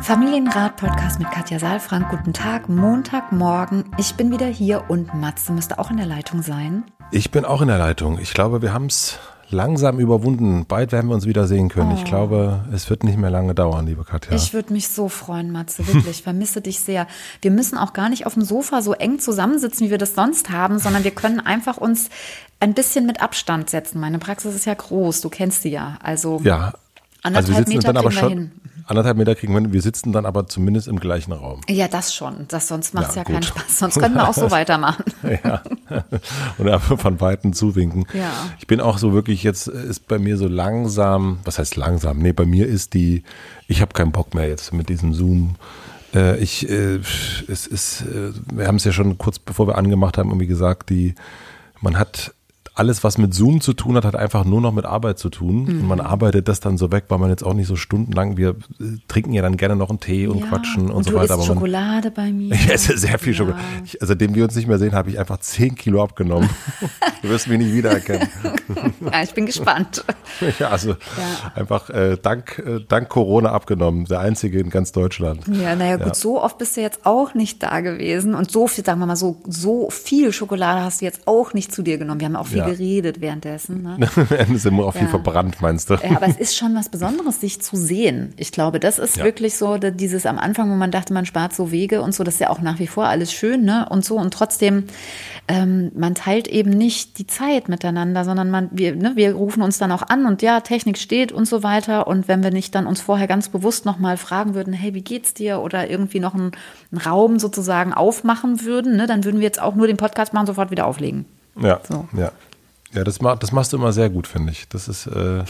Familienrat-Podcast mit Katja Saalfrank. Guten Tag, Montagmorgen. Ich bin wieder hier und Matze müsste auch in der Leitung sein. Ich bin auch in der Leitung. Ich glaube, wir haben es langsam überwunden. Bald werden wir uns wieder sehen können. Oh. Ich glaube, es wird nicht mehr lange dauern, liebe Katja. Ich würde mich so freuen, Matze, wirklich. Ich vermisse dich sehr. Wir müssen auch gar nicht auf dem Sofa so eng zusammensitzen, wie wir das sonst haben, sondern wir können einfach uns ein bisschen mit Abstand setzen. Meine Praxis ist ja groß, du kennst sie ja. Also ja, anderthalb also wir Meter dann aber schon, hin anderthalb Meter kriegen wir, wir sitzen dann aber zumindest im gleichen Raum. Ja, das schon. Das, sonst macht es ja, ja keinen Spaß. Sonst können wir auch so weitermachen. ja. Und einfach von Weitem zuwinken. Ja. Ich bin auch so wirklich, jetzt ist bei mir so langsam, was heißt langsam? Nee, bei mir ist die, ich habe keinen Bock mehr jetzt mit diesem Zoom. Äh, ich, äh, es ist, äh, wir haben es ja schon kurz bevor wir angemacht haben, irgendwie gesagt, die, man hat alles, was mit Zoom zu tun hat, hat einfach nur noch mit Arbeit zu tun. Mhm. Und man arbeitet das dann so weg, weil man jetzt auch nicht so stundenlang, wir äh, trinken ja dann gerne noch einen Tee und ja, quatschen und, und so weiter. Aber man, Schokolade bei mir. Ich esse sehr viel ja. Schokolade. Ich, also, seitdem wir uns nicht mehr sehen, habe ich einfach 10 Kilo abgenommen. du wirst mich nicht wiedererkennen. ja, ich bin gespannt. ja, also ja. einfach äh, dank, äh, dank Corona abgenommen. Der einzige in ganz Deutschland. Ja, naja, gut, so oft bist du jetzt auch nicht da gewesen. Und so viel, sagen wir mal so, so viel Schokolade hast du jetzt auch nicht zu dir genommen. Wir haben auch viel geredet währenddessen. Ne? es ist auch viel verbrannt, meinst du? Ja, aber es ist schon was Besonderes, sich zu sehen. Ich glaube, das ist wirklich so dieses am Anfang, wo man dachte, man spart so Wege und so, das ist ja auch nach wie vor alles schön, ne? Und so. Und trotzdem, ähm, man teilt eben nicht die Zeit miteinander, sondern man, wir, ne, wir rufen uns dann auch an und ja, Technik steht und so weiter. Und wenn wir nicht dann uns vorher ganz bewusst nochmal fragen würden, hey, wie geht's dir? Oder irgendwie noch einen, einen Raum sozusagen aufmachen würden, ne, dann würden wir jetzt auch nur den Podcast machen, sofort wieder auflegen. Ja, so. ja. Ja, das, mach, das machst du immer sehr gut, finde ich. Das ist, äh,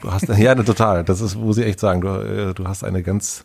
du hast, ja, total. Das ist, wo sie echt sagen, du, äh, du hast eine ganz,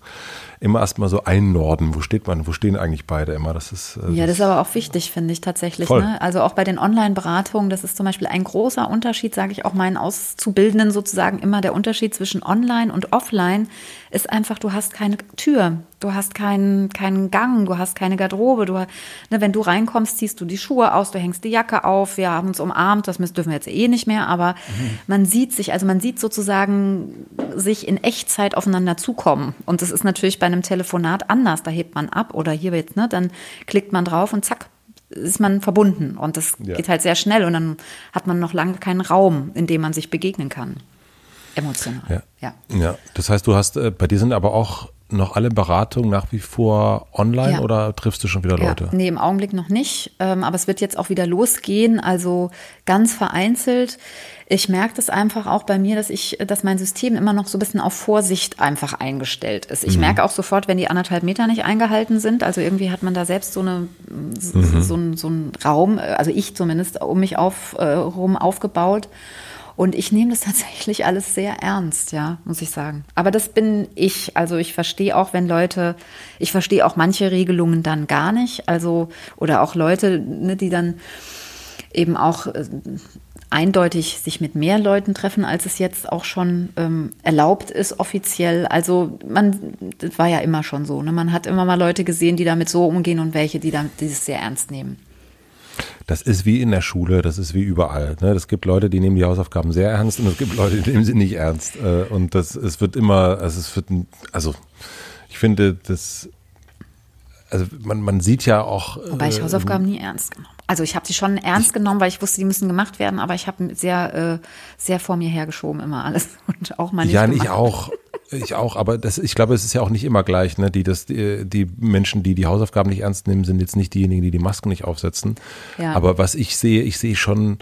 immer erstmal so einnorden. Wo steht man? Wo stehen eigentlich beide immer? Das ist. Äh, ja, das ist aber auch wichtig, finde ich tatsächlich. Ne? Also auch bei den Online-Beratungen, das ist zum Beispiel ein großer Unterschied, sage ich auch meinen Auszubildenden sozusagen immer. Der Unterschied zwischen Online und Offline ist einfach, du hast keine Tür, du hast keinen, keinen Gang, du hast keine Garderobe. Du, ne, wenn du reinkommst, ziehst du die Schuhe aus, du hängst die Jacke auf, wir haben uns umarmt, das dürfen wir jetzt eh nicht mehr, aber mhm. man sieht sich, also man sieht sozusagen sich in Echtzeit aufeinander zukommen. Und das ist natürlich bei einem Telefonat anders. Da hebt man ab oder hier jetzt, ne, dann klickt man drauf und zack, ist man verbunden. Und das ja. geht halt sehr schnell und dann hat man noch lange keinen Raum, in dem man sich begegnen kann. Emotional. Ja. Ja, ja. das heißt, du hast, äh, bei dir sind aber auch noch alle Beratungen nach wie vor online ja. oder triffst du schon wieder Leute? Ja, nee, im Augenblick noch nicht. Ähm, aber es wird jetzt auch wieder losgehen, also ganz vereinzelt. Ich merke das einfach auch bei mir, dass ich, dass mein System immer noch so ein bisschen auf Vorsicht einfach eingestellt ist. Ich mhm. merke auch sofort, wenn die anderthalb Meter nicht eingehalten sind. Also irgendwie hat man da selbst so eine, mhm. so, so ein Raum, also ich zumindest, um mich auf, äh, rum aufgebaut. Und ich nehme das tatsächlich alles sehr ernst, ja, muss ich sagen. Aber das bin ich. Also ich verstehe auch, wenn Leute, ich verstehe auch manche Regelungen dann gar nicht. Also, oder auch Leute, ne, die dann eben auch äh, eindeutig sich mit mehr Leuten treffen, als es jetzt auch schon ähm, erlaubt ist offiziell. Also man, das war ja immer schon so. Ne? Man hat immer mal Leute gesehen, die damit so umgehen und welche, die damit dieses sehr ernst nehmen. Das ist wie in der Schule, das ist wie überall. Ne? Es gibt Leute, die nehmen die Hausaufgaben sehr ernst und es gibt Leute, die nehmen sie nicht ernst. Äh, und das, es wird immer, also es wird, also ich finde, das, also man, man sieht ja auch. Wobei ich äh, Hausaufgaben nie ernst genommen. Also ich habe sie schon ernst genommen, weil ich wusste, die müssen gemacht werden, aber ich habe sehr, äh, sehr vor mir hergeschoben immer alles und auch mal nicht Ja, gemacht. ich auch. Ich auch, aber das, ich glaube, es ist ja auch nicht immer gleich. Ne? Die, das, die, die Menschen, die die Hausaufgaben nicht ernst nehmen, sind jetzt nicht diejenigen, die die Masken nicht aufsetzen. Ja. Aber was ich sehe, ich sehe schon,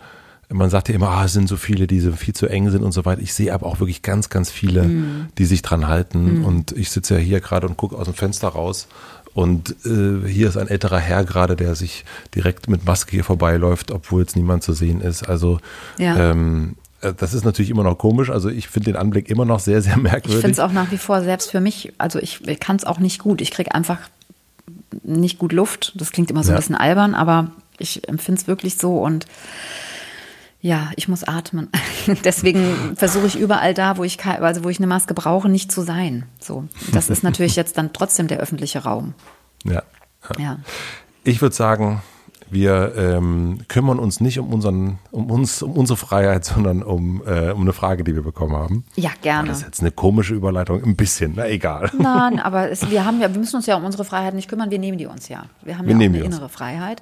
man sagt ja immer, ah, es sind so viele, die so viel zu eng sind und so weiter. Ich sehe aber auch wirklich ganz, ganz viele, mm. die sich dran halten. Mm. Und ich sitze ja hier gerade und gucke aus dem Fenster raus. Und äh, hier ist ein älterer Herr gerade, der sich direkt mit Maske hier vorbeiläuft, obwohl jetzt niemand zu sehen ist. Also ja. ähm, äh, das ist natürlich immer noch komisch. Also ich finde den Anblick immer noch sehr, sehr merkwürdig. Ich finde es auch nach wie vor selbst für mich, also ich kann es auch nicht gut. Ich kriege einfach nicht gut Luft. Das klingt immer so ja. ein bisschen albern, aber ich empfinde es wirklich so und ja, ich muss atmen. Deswegen versuche ich überall da, wo ich also wo ich eine Maske brauche, nicht zu sein. So, das ist natürlich jetzt dann trotzdem der öffentliche Raum. Ja. ja. ja. Ich würde sagen, wir ähm, kümmern uns nicht um unseren, um uns, um unsere Freiheit, sondern um, äh, um eine Frage, die wir bekommen haben. Ja, gerne. Das ist jetzt eine komische Überleitung, ein bisschen, na egal. Nein, aber es, wir haben ja, wir müssen uns ja um unsere Freiheit nicht kümmern, wir nehmen die uns ja. Wir haben wir ja auch eine innere Freiheit.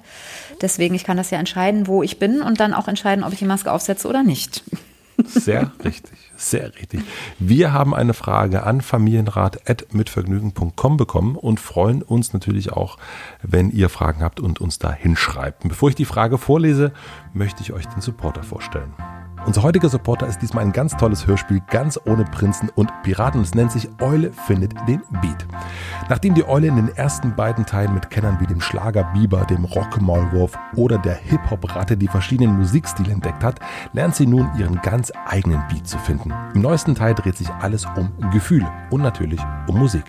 Deswegen, ich kann das ja entscheiden, wo ich bin und dann auch entscheiden, ob ich die Maske aufsetze oder nicht. Sehr richtig, sehr richtig. Wir haben eine Frage an familienrat.mitvergnügen.com bekommen und freuen uns natürlich auch, wenn ihr Fragen habt und uns da hinschreibt. Bevor ich die Frage vorlese, möchte ich euch den Supporter vorstellen. Unser heutiger Supporter ist diesmal ein ganz tolles Hörspiel, ganz ohne Prinzen und Piraten. Es nennt sich Eule findet den Beat. Nachdem die Eule in den ersten beiden Teilen mit Kennern wie dem Schlager Biber, dem Rockmaulwurf oder der Hip-Hop-Ratte die verschiedenen Musikstile entdeckt hat, lernt sie nun ihren ganz eigenen Beat zu finden. Im neuesten Teil dreht sich alles um Gefühl und natürlich um Musik.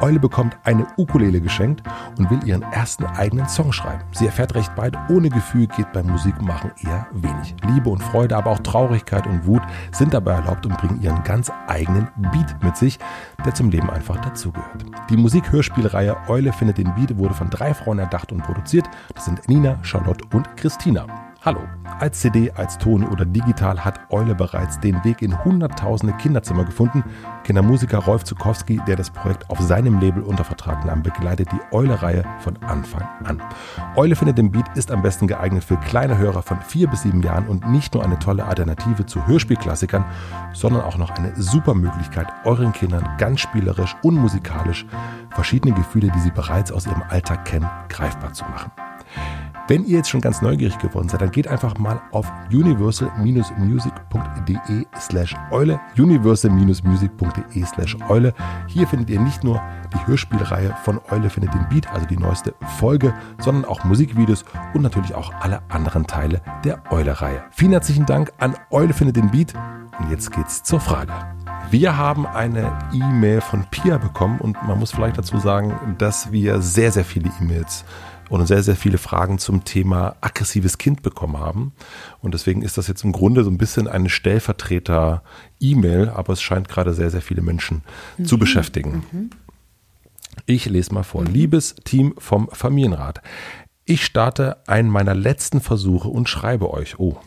Eule bekommt eine Ukulele geschenkt und will ihren ersten eigenen Song schreiben. Sie erfährt recht bald, ohne Gefühl geht beim Musikmachen eher wenig. Liebe und Freude, aber auch Traurigkeit und Wut sind dabei erlaubt und bringen ihren ganz eigenen Beat mit sich, der zum Leben einfach dazugehört. Die Musik-Hörspielreihe Eule findet den Beat wurde von drei Frauen erdacht und produziert. Das sind Nina, Charlotte und Christina. Hallo. Als CD, als Ton oder digital hat Eule bereits den Weg in hunderttausende Kinderzimmer gefunden. Kindermusiker Rolf Zukowski, der das Projekt auf seinem Label unter Vertrag nahm, begleitet die Eule-Reihe von Anfang an. Eule findet den Beat ist am besten geeignet für kleine Hörer von vier bis sieben Jahren und nicht nur eine tolle Alternative zu Hörspielklassikern, sondern auch noch eine super Möglichkeit, euren Kindern ganz spielerisch und musikalisch verschiedene Gefühle, die sie bereits aus ihrem Alltag kennen, greifbar zu machen. Wenn ihr jetzt schon ganz neugierig geworden seid, dann geht einfach mal auf universal-music.de slash Eule, universal-music.de slash Eule. Hier findet ihr nicht nur die Hörspielreihe von Eule findet den Beat, also die neueste Folge, sondern auch Musikvideos und natürlich auch alle anderen Teile der Eule-Reihe. Vielen herzlichen Dank an Eule findet den Beat und jetzt geht's zur Frage. Wir haben eine E-Mail von Pia bekommen und man muss vielleicht dazu sagen, dass wir sehr, sehr viele E-Mails und sehr, sehr viele Fragen zum Thema aggressives Kind bekommen haben. Und deswegen ist das jetzt im Grunde so ein bisschen eine Stellvertreter-E-Mail, aber es scheint gerade sehr, sehr viele Menschen mhm. zu beschäftigen. Mhm. Ich lese mal vor. Mhm. Liebes Team vom Familienrat. Ich starte einen meiner letzten Versuche und schreibe euch. Oh,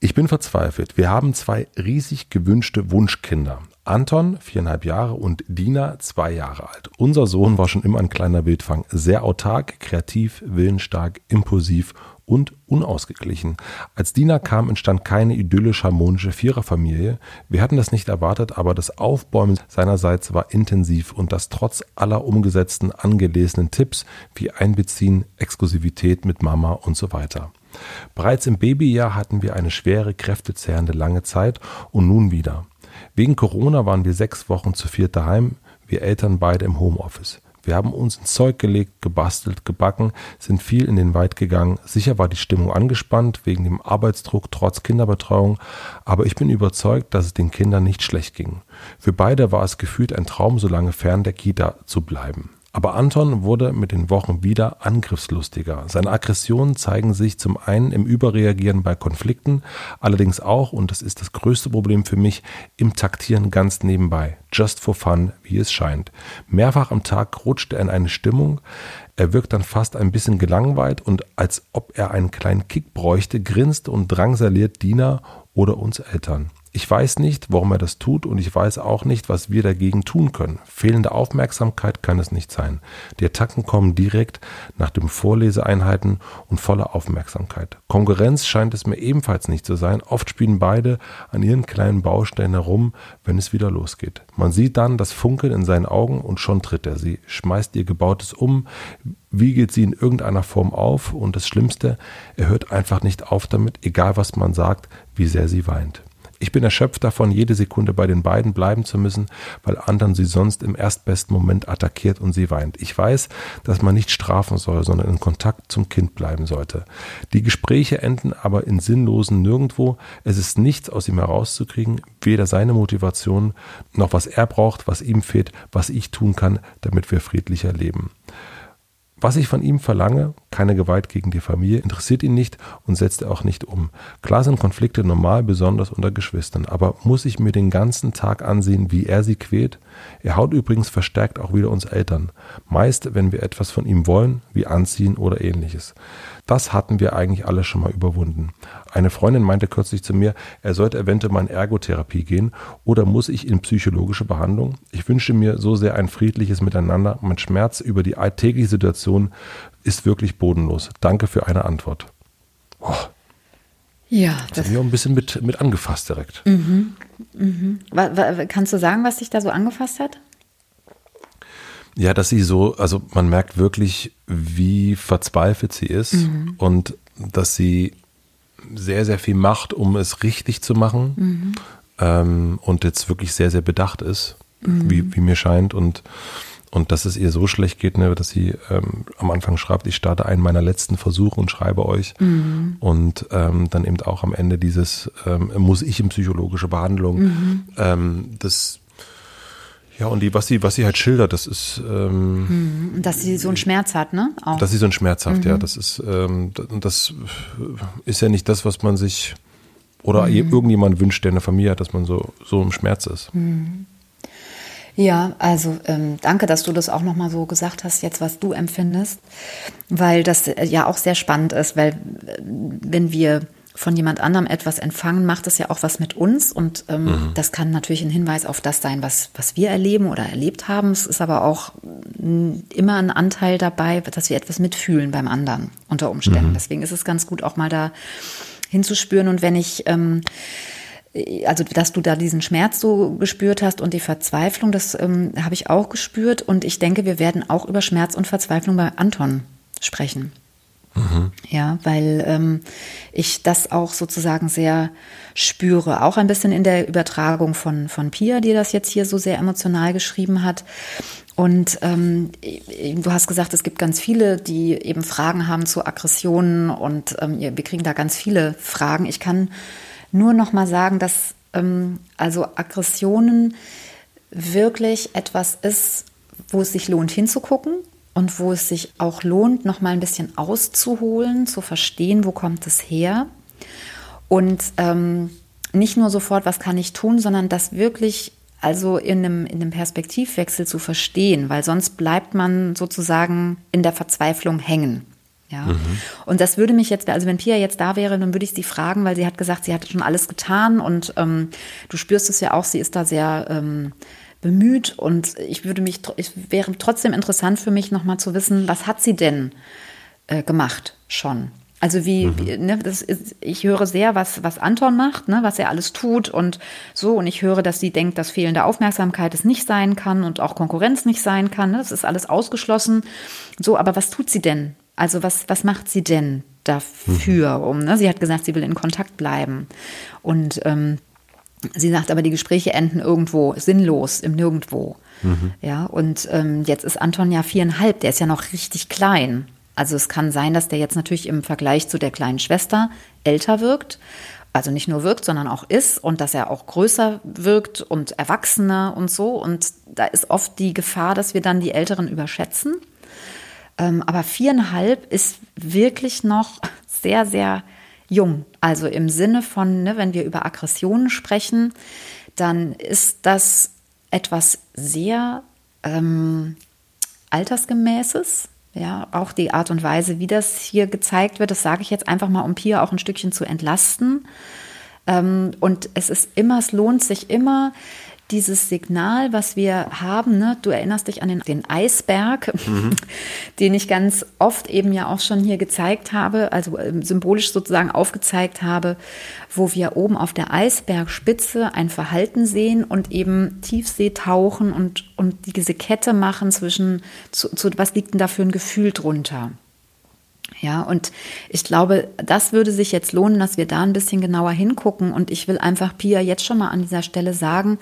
ich bin verzweifelt. Wir haben zwei riesig gewünschte Wunschkinder. Anton, viereinhalb Jahre, und Dina, zwei Jahre alt. Unser Sohn war schon immer ein kleiner Wildfang. Sehr autark, kreativ, willensstark, impulsiv und unausgeglichen. Als Dina kam, entstand keine idyllisch harmonische Viererfamilie. Wir hatten das nicht erwartet, aber das Aufbäumen seinerseits war intensiv und das trotz aller umgesetzten, angelesenen Tipps wie Einbeziehen, Exklusivität mit Mama und so weiter. Bereits im Babyjahr hatten wir eine schwere, kräftezehrende lange Zeit und nun wieder. Wegen Corona waren wir sechs Wochen zu viert daheim, wir Eltern beide im Homeoffice. Wir haben uns ins Zeug gelegt, gebastelt, gebacken, sind viel in den Wald gegangen. Sicher war die Stimmung angespannt wegen dem Arbeitsdruck trotz Kinderbetreuung, aber ich bin überzeugt, dass es den Kindern nicht schlecht ging. Für beide war es gefühlt ein Traum, so lange fern der Kita zu bleiben. Aber Anton wurde mit den Wochen wieder angriffslustiger. Seine Aggressionen zeigen sich zum einen im Überreagieren bei Konflikten, allerdings auch, und das ist das größte Problem für mich, im Taktieren ganz nebenbei. Just for fun, wie es scheint. Mehrfach am Tag rutscht er in eine Stimmung, er wirkt dann fast ein bisschen gelangweilt und als ob er einen kleinen Kick bräuchte, grinst und drangsaliert Dina oder uns Eltern. Ich weiß nicht, warum er das tut und ich weiß auch nicht, was wir dagegen tun können. Fehlende Aufmerksamkeit kann es nicht sein. Die Attacken kommen direkt nach den Vorleseeinheiten und voller Aufmerksamkeit. Konkurrenz scheint es mir ebenfalls nicht zu sein. Oft spielen beide an ihren kleinen Baustellen herum, wenn es wieder losgeht. Man sieht dann das Funkeln in seinen Augen und schon tritt er sie, schmeißt ihr Gebautes um, wiegelt sie in irgendeiner Form auf und das Schlimmste, er hört einfach nicht auf damit, egal was man sagt, wie sehr sie weint. Ich bin erschöpft davon, jede Sekunde bei den beiden bleiben zu müssen, weil anderen sie sonst im erstbesten Moment attackiert und sie weint. Ich weiß, dass man nicht strafen soll, sondern in Kontakt zum Kind bleiben sollte. Die Gespräche enden aber in sinnlosen Nirgendwo. Es ist nichts aus ihm herauszukriegen, weder seine Motivation noch was er braucht, was ihm fehlt, was ich tun kann, damit wir friedlicher leben. Was ich von ihm verlange, keine Gewalt gegen die Familie, interessiert ihn nicht und setzt er auch nicht um. Klar sind Konflikte normal, besonders unter Geschwistern, aber muss ich mir den ganzen Tag ansehen, wie er sie quält? Er haut übrigens verstärkt auch wieder uns Eltern. Meist, wenn wir etwas von ihm wollen, wie anziehen oder ähnliches. Das hatten wir eigentlich alle schon mal überwunden. Eine Freundin meinte kürzlich zu mir, er sollte eventuell mal in Ergotherapie gehen oder muss ich in psychologische Behandlung? Ich wünsche mir so sehr ein friedliches Miteinander. Mein Schmerz über die alltägliche Situation ist wirklich bodenlos. Danke für eine Antwort. Oh. Ja, das, das hat mich auch ein bisschen mit, mit angefasst direkt. Mhm. Mhm. Kannst du sagen, was dich da so angefasst hat? Ja, dass sie so, also man merkt wirklich, wie verzweifelt sie ist mhm. und dass sie sehr, sehr viel macht, um es richtig zu machen mhm. ähm, und jetzt wirklich sehr, sehr bedacht ist, mhm. wie, wie mir scheint und und dass es ihr so schlecht geht, ne, dass sie ähm, am Anfang schreibt, ich starte einen meiner letzten Versuche und schreibe euch. Mhm. Und ähm, dann eben auch am Ende dieses, ähm, muss ich in psychologische Behandlung. Mhm. Ähm, das ja, und die, was sie, was sie halt schildert, das ist. Ähm, hm, dass sie so einen Schmerz hat, ne? Auch. Dass sie so einen Schmerz hat, mhm. ja. Das ist, ähm, das ist ja nicht das, was man sich oder mhm. irgendjemand wünscht, der eine Familie hat, dass man so, so im Schmerz ist. Mhm. Ja, also ähm, danke, dass du das auch nochmal so gesagt hast, jetzt was du empfindest, weil das ja auch sehr spannend ist, weil äh, wenn wir von jemand anderem etwas empfangen, macht es ja auch was mit uns. Und ähm, mhm. das kann natürlich ein Hinweis auf das sein, was, was wir erleben oder erlebt haben. Es ist aber auch mm, immer ein Anteil dabei, dass wir etwas mitfühlen beim anderen unter Umständen. Mhm. Deswegen ist es ganz gut, auch mal da hinzuspüren. Und wenn ich, ähm, also dass du da diesen Schmerz so gespürt hast und die Verzweiflung, das ähm, habe ich auch gespürt. Und ich denke, wir werden auch über Schmerz und Verzweiflung bei Anton sprechen. Mhm. Ja, weil ähm, ich das auch sozusagen sehr spüre. Auch ein bisschen in der Übertragung von, von Pia, die das jetzt hier so sehr emotional geschrieben hat. Und ähm, du hast gesagt, es gibt ganz viele, die eben Fragen haben zu Aggressionen und ähm, wir kriegen da ganz viele Fragen. Ich kann nur noch mal sagen, dass ähm, also Aggressionen wirklich etwas ist, wo es sich lohnt hinzugucken und wo es sich auch lohnt, noch mal ein bisschen auszuholen, zu verstehen, wo kommt es her und ähm, nicht nur sofort, was kann ich tun, sondern das wirklich also in einem, in einem Perspektivwechsel zu verstehen, weil sonst bleibt man sozusagen in der Verzweiflung hängen. Ja. Mhm. Und das würde mich jetzt, also wenn Pia jetzt da wäre, dann würde ich sie fragen, weil sie hat gesagt, sie hat schon alles getan und ähm, du spürst es ja auch, sie ist da sehr ähm, bemüht und ich würde mich, es wäre trotzdem interessant für mich nochmal zu wissen, was hat sie denn äh, gemacht schon? Also wie, mhm. wie ne, das ist, ich höre sehr, was, was Anton macht, ne, was er alles tut und so. Und ich höre, dass sie denkt, dass fehlende Aufmerksamkeit es nicht sein kann und auch Konkurrenz nicht sein kann. Ne? Das ist alles ausgeschlossen. So, aber was tut sie denn? Also was, was macht sie denn dafür? Mhm. Um, ne? Sie hat gesagt, sie will in Kontakt bleiben. Und ähm, Sie sagt aber, die Gespräche enden irgendwo sinnlos, im Nirgendwo. Mhm. Ja, und ähm, jetzt ist Anton ja viereinhalb, der ist ja noch richtig klein. Also es kann sein, dass der jetzt natürlich im Vergleich zu der kleinen Schwester älter wirkt. Also nicht nur wirkt, sondern auch ist und dass er auch größer wirkt und erwachsener und so. Und da ist oft die Gefahr, dass wir dann die Älteren überschätzen. Ähm, aber viereinhalb ist wirklich noch sehr, sehr jung. Also im Sinne von, ne, wenn wir über Aggressionen sprechen, dann ist das etwas sehr ähm, altersgemäßes. Ja, auch die Art und Weise, wie das hier gezeigt wird, das sage ich jetzt einfach mal, um Pia auch ein Stückchen zu entlasten. Ähm, und es ist immer, es lohnt sich immer, dieses Signal, was wir haben, ne, du erinnerst dich an den, den Eisberg, mhm. den ich ganz oft eben ja auch schon hier gezeigt habe, also äh, symbolisch sozusagen aufgezeigt habe, wo wir oben auf der Eisbergspitze ein Verhalten sehen und eben Tiefsee tauchen und, und diese Kette machen zwischen, zu, zu, was liegt denn da für ein Gefühl drunter? Ja, und ich glaube, das würde sich jetzt lohnen, dass wir da ein bisschen genauer hingucken. Und ich will einfach Pia jetzt schon mal an dieser Stelle sagen,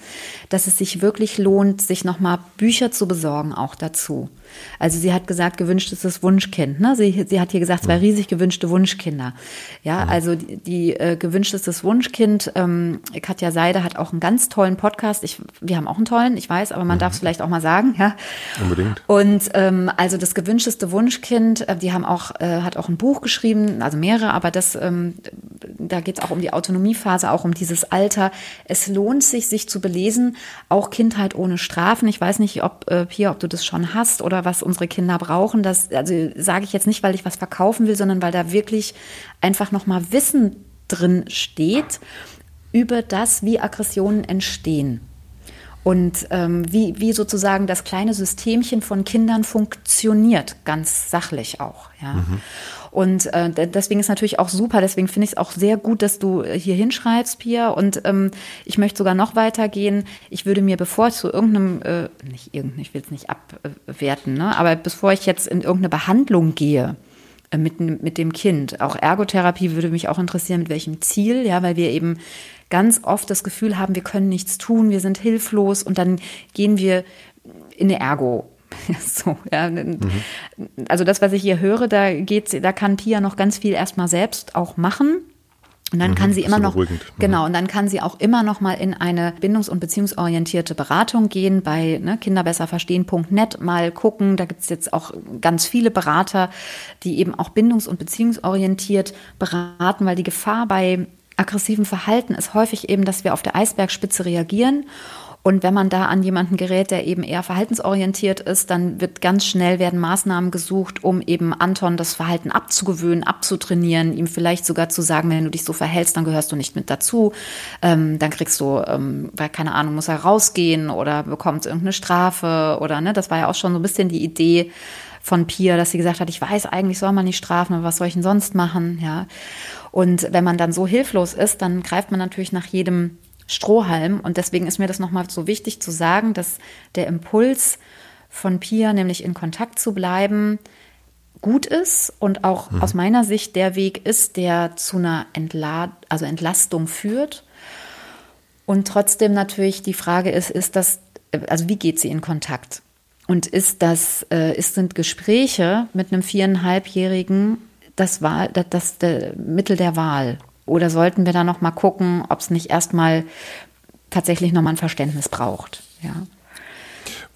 dass es sich wirklich lohnt, sich nochmal Bücher zu besorgen, auch dazu. Also sie hat gesagt, gewünschtes Wunschkind. Ne? Sie, sie hat hier gesagt, zwei riesig gewünschte Wunschkinder. Ja, also die, die äh, gewünschtes Wunschkind, ähm, Katja Seide hat auch einen ganz tollen Podcast. Ich, wir haben auch einen tollen, ich weiß, aber man mhm. darf es vielleicht auch mal sagen. Ja? Unbedingt. Und ähm, also das gewünschteste Wunschkind, äh, die haben auch, äh, hat auch ein Buch geschrieben, also mehrere, aber das, ähm, da geht es auch um die Autonomiephase, auch um dieses Alter. Es lohnt sich, sich zu belesen, auch Kindheit ohne Strafen. Ich weiß nicht, ob, äh, Pia, ob du das schon hast oder was unsere Kinder brauchen. Das also sage ich jetzt nicht, weil ich was verkaufen will, sondern weil da wirklich einfach nochmal Wissen drin steht über das, wie Aggressionen entstehen und ähm, wie, wie sozusagen das kleine Systemchen von Kindern funktioniert, ganz sachlich auch. Ja. Mhm. Und äh, deswegen ist natürlich auch super, deswegen finde ich es auch sehr gut, dass du hier hinschreibst, Pia. Und ähm, ich möchte sogar noch weitergehen. Ich würde mir, bevor ich zu irgendeinem, äh, nicht irgendeinem, ich will es nicht abwerten, ne, aber bevor ich jetzt in irgendeine Behandlung gehe, äh, mit, mit dem Kind. Auch Ergotherapie würde mich auch interessieren, mit welchem Ziel, ja, weil wir eben ganz oft das Gefühl haben, wir können nichts tun, wir sind hilflos und dann gehen wir in eine Ergo so, ja. Mhm. Also das, was ich hier höre, da geht's, da kann Pia noch ganz viel erstmal selbst auch machen. Und dann mhm, kann sie immer noch, mhm. genau, und dann kann sie auch immer noch mal in eine bindungs- und beziehungsorientierte Beratung gehen bei ne, kinderbesserverstehen.net mal gucken. Da gibt es jetzt auch ganz viele Berater, die eben auch bindungs- und beziehungsorientiert beraten, weil die Gefahr bei aggressivem Verhalten ist häufig eben, dass wir auf der Eisbergspitze reagieren und wenn man da an jemanden gerät, der eben eher verhaltensorientiert ist, dann wird ganz schnell werden Maßnahmen gesucht, um eben Anton das Verhalten abzugewöhnen, abzutrainieren, ihm vielleicht sogar zu sagen, wenn du dich so verhältst, dann gehörst du nicht mit dazu. Ähm, dann kriegst du, ähm, weil keine Ahnung, muss er rausgehen oder bekommt irgendeine Strafe oder ne, das war ja auch schon so ein bisschen die Idee von Pia, dass sie gesagt hat, ich weiß, eigentlich soll man nicht strafen, aber was soll ich denn sonst machen, ja. Und wenn man dann so hilflos ist, dann greift man natürlich nach jedem Strohhalm. Und deswegen ist mir das nochmal so wichtig zu sagen, dass der Impuls von Pia, nämlich in Kontakt zu bleiben, gut ist und auch mhm. aus meiner Sicht der Weg ist, der zu einer Entlad also Entlastung führt. Und trotzdem natürlich die Frage ist, ist das, also wie geht sie in Kontakt? Und ist das, äh, ist, sind Gespräche mit einem viereinhalbjährigen das, Wahl, das, das, das Mittel der Wahl? Oder sollten wir da noch mal gucken, ob es nicht erstmal tatsächlich noch mal ein Verständnis braucht? Ja.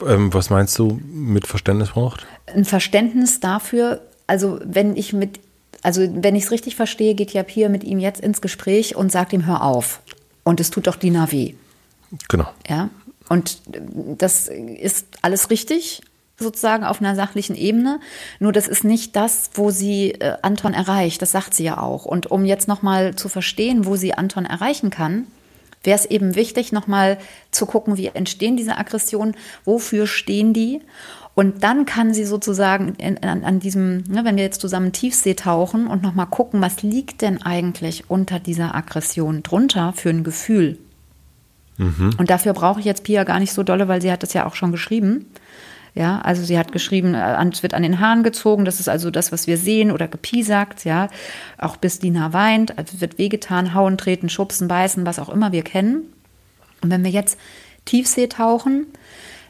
Ähm, was meinst du mit Verständnis braucht? Ein Verständnis dafür, also wenn ich mit, also wenn ich es richtig verstehe, geht ja Pia mit ihm jetzt ins Gespräch und sagt ihm, hör auf. Und es tut doch Dina weh. Genau. Ja. Und das ist alles richtig sozusagen auf einer sachlichen Ebene. Nur das ist nicht das, wo sie äh, Anton erreicht. Das sagt sie ja auch. Und um jetzt nochmal zu verstehen, wo sie Anton erreichen kann, wäre es eben wichtig, nochmal zu gucken, wie entstehen diese Aggressionen, wofür stehen die. Und dann kann sie sozusagen in, an, an, diesem, ne, wenn wir jetzt zusammen Tiefsee tauchen und nochmal gucken, was liegt denn eigentlich unter dieser Aggression drunter für ein Gefühl. Mhm. Und dafür brauche ich jetzt Pia gar nicht so dolle, weil sie hat das ja auch schon geschrieben. Ja, also sie hat geschrieben, äh, es wird an den Haaren gezogen. Das ist also das, was wir sehen oder gepiesackt. Ja, auch bis Dina weint, also wird wehgetan, hauen, treten, schubsen, beißen, was auch immer wir kennen. Und wenn wir jetzt Tiefsee tauchen,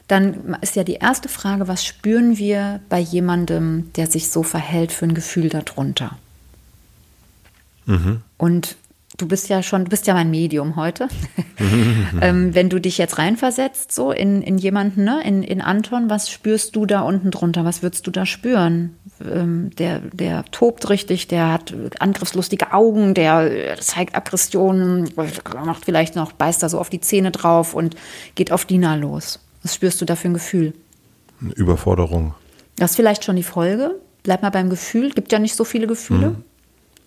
dann ist ja die erste Frage, was spüren wir bei jemandem, der sich so verhält, für ein Gefühl darunter? Mhm. Und du bist ja schon, du bist ja mein Medium heute. ähm, wenn du dich jetzt reinversetzt, so in, in jemanden, ne, in, in Anton, was spürst du da unten drunter? Was würdest du da spüren? Ähm, der, der tobt richtig, der hat angriffslustige Augen, der zeigt Aggressionen, macht vielleicht noch, beißt da so auf die Zähne drauf und geht auf Dina los. Was spürst du da für ein Gefühl? Eine Überforderung. Das ist vielleicht schon die Folge. Bleib mal beim Gefühl. Gibt ja nicht so viele Gefühle.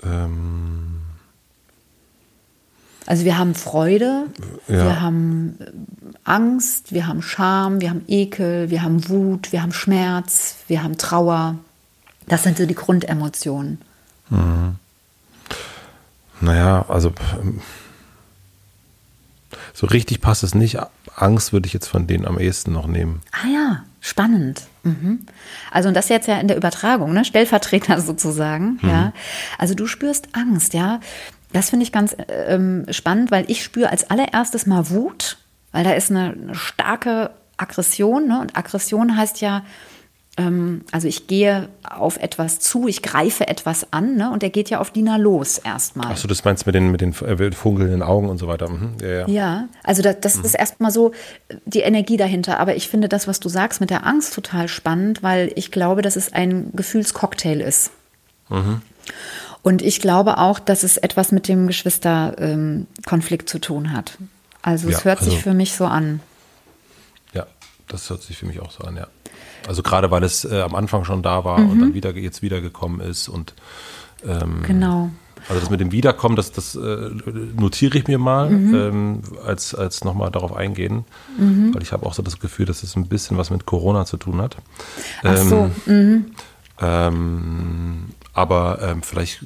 Hm. Ähm Also wir haben Freude, Ja. wir haben äh, Angst, wir haben Scham, wir haben Ekel, wir haben Wut, wir haben Schmerz, wir haben Trauer. Das sind so die Grundemotionen. Naja, also ähm, so richtig passt es nicht. Angst würde ich jetzt von denen am ehesten noch nehmen. Ah ja, spannend. Mhm. Also und das jetzt ja in der Übertragung, ne? Stellvertreter sozusagen. Ja. Also du spürst Angst, ja. Das finde ich ganz ähm, spannend, weil ich spüre als allererstes mal Wut, weil da ist eine, eine starke Aggression. Ne? Und Aggression heißt ja, ähm, also ich gehe auf etwas zu, ich greife etwas an, ne? Und der geht ja auf Dina los erstmal. Achso, das meinst du mit den, mit den äh, funkelnden Augen und so weiter. Mhm. Ja, ja. Ja, also das, das Mhm. ist erstmal so die Energie dahinter. Aber ich finde das, was du sagst mit der Angst, total spannend, weil ich glaube, dass es ein Gefühlscocktail ist. Mhm. Und ich glaube auch, dass es etwas mit dem Geschwisterkonflikt zu tun hat. Also es Ja, hört sich also- für mich so an. Ja, das hört sich für mich auch so an, ja. Also gerade weil es äh, am Anfang schon da war und dann wieder jetzt wiedergekommen ist und ähm, Genau. also das mit dem Wiederkommen, das, das äh, notiere ich mir mal, Mhm. ähm, als, als nochmal darauf eingehen, Mhm. weil ich habe auch so das Gefühl, dass es ein bisschen was mit Corona zu tun hat. Ach so, mhm. Ähm, aber ähm, vielleicht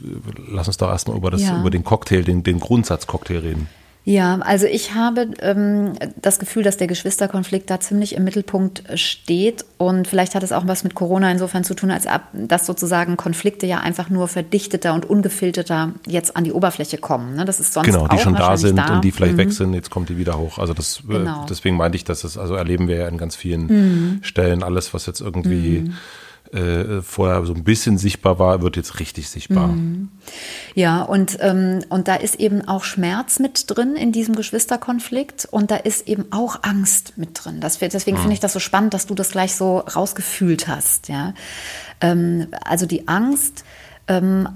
lass uns doch erstmal über, das, Ja. über den Cocktail, den, den Grundsatzcocktail reden. Ja, also ich habe ähm, das Gefühl, dass der Geschwisterkonflikt da ziemlich im Mittelpunkt steht und vielleicht hat es auch was mit Corona insofern zu tun, als ab, dass sozusagen Konflikte ja einfach nur verdichteter und ungefilterter jetzt an die Oberfläche kommen. Ne? Das ist sonst Genau, die auch schon da sind da. und die vielleicht Mhm. weg sind, jetzt kommt die wieder hoch. Also das äh, Genau. deswegen meinte ich, dass das, also erleben wir ja in ganz vielen Mhm. Stellen, alles, was jetzt irgendwie äh, vorher so ein bisschen sichtbar war, wird jetzt richtig sichtbar. Mhm. Ja, und, ähm, und da ist eben auch Schmerz mit drin in diesem Geschwisterkonflikt und da ist eben auch Angst mit drin. Das, deswegen finde ich das so spannend, dass du das gleich so rausgefühlt hast. Ja? Ähm, also die Angst ähm,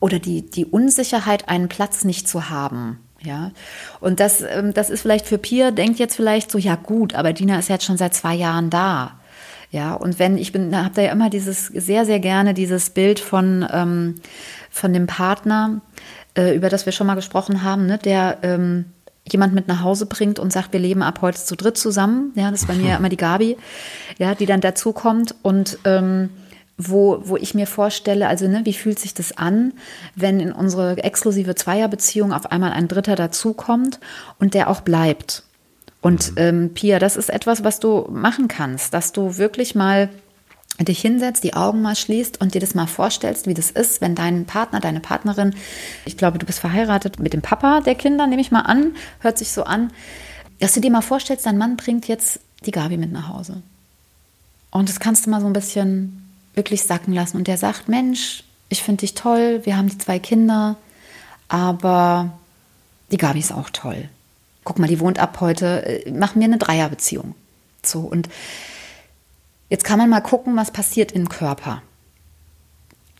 oder die, die Unsicherheit, einen Platz nicht zu haben. Ja, und das, ähm, das ist vielleicht für Pia, denkt jetzt vielleicht so, ja gut, aber Dina ist jetzt schon seit zwei Jahren da. Ja, und wenn ich bin, habt ihr ja immer dieses sehr, sehr gerne dieses Bild von, ähm, von dem Partner, äh, über das wir schon mal gesprochen haben, ne, der ähm, jemand mit nach Hause bringt und sagt, wir leben ab heute zu dritt zusammen. Ja, das ist bei mir immer die Gabi, ja, die dann dazukommt und ähm, wo, wo ich mir vorstelle, also ne, wie fühlt sich das an, wenn in unsere exklusive Zweierbeziehung auf einmal ein Dritter dazukommt und der auch bleibt. Und ähm, Pia, das ist etwas, was du machen kannst, dass du wirklich mal dich hinsetzt, die Augen mal schließt und dir das mal vorstellst, wie das ist, wenn dein Partner, deine Partnerin, ich glaube, du bist verheiratet mit dem Papa der Kinder, nehme ich mal an, hört sich so an, dass du dir mal vorstellst, dein Mann bringt jetzt die Gabi mit nach Hause. Und das kannst du mal so ein bisschen wirklich sacken lassen. Und der sagt, Mensch, ich finde dich toll, wir haben die zwei Kinder, aber die Gabi ist auch toll. Guck mal, die wohnt ab heute, äh, machen wir eine Dreierbeziehung. So, und jetzt kann man mal gucken, was passiert im Körper.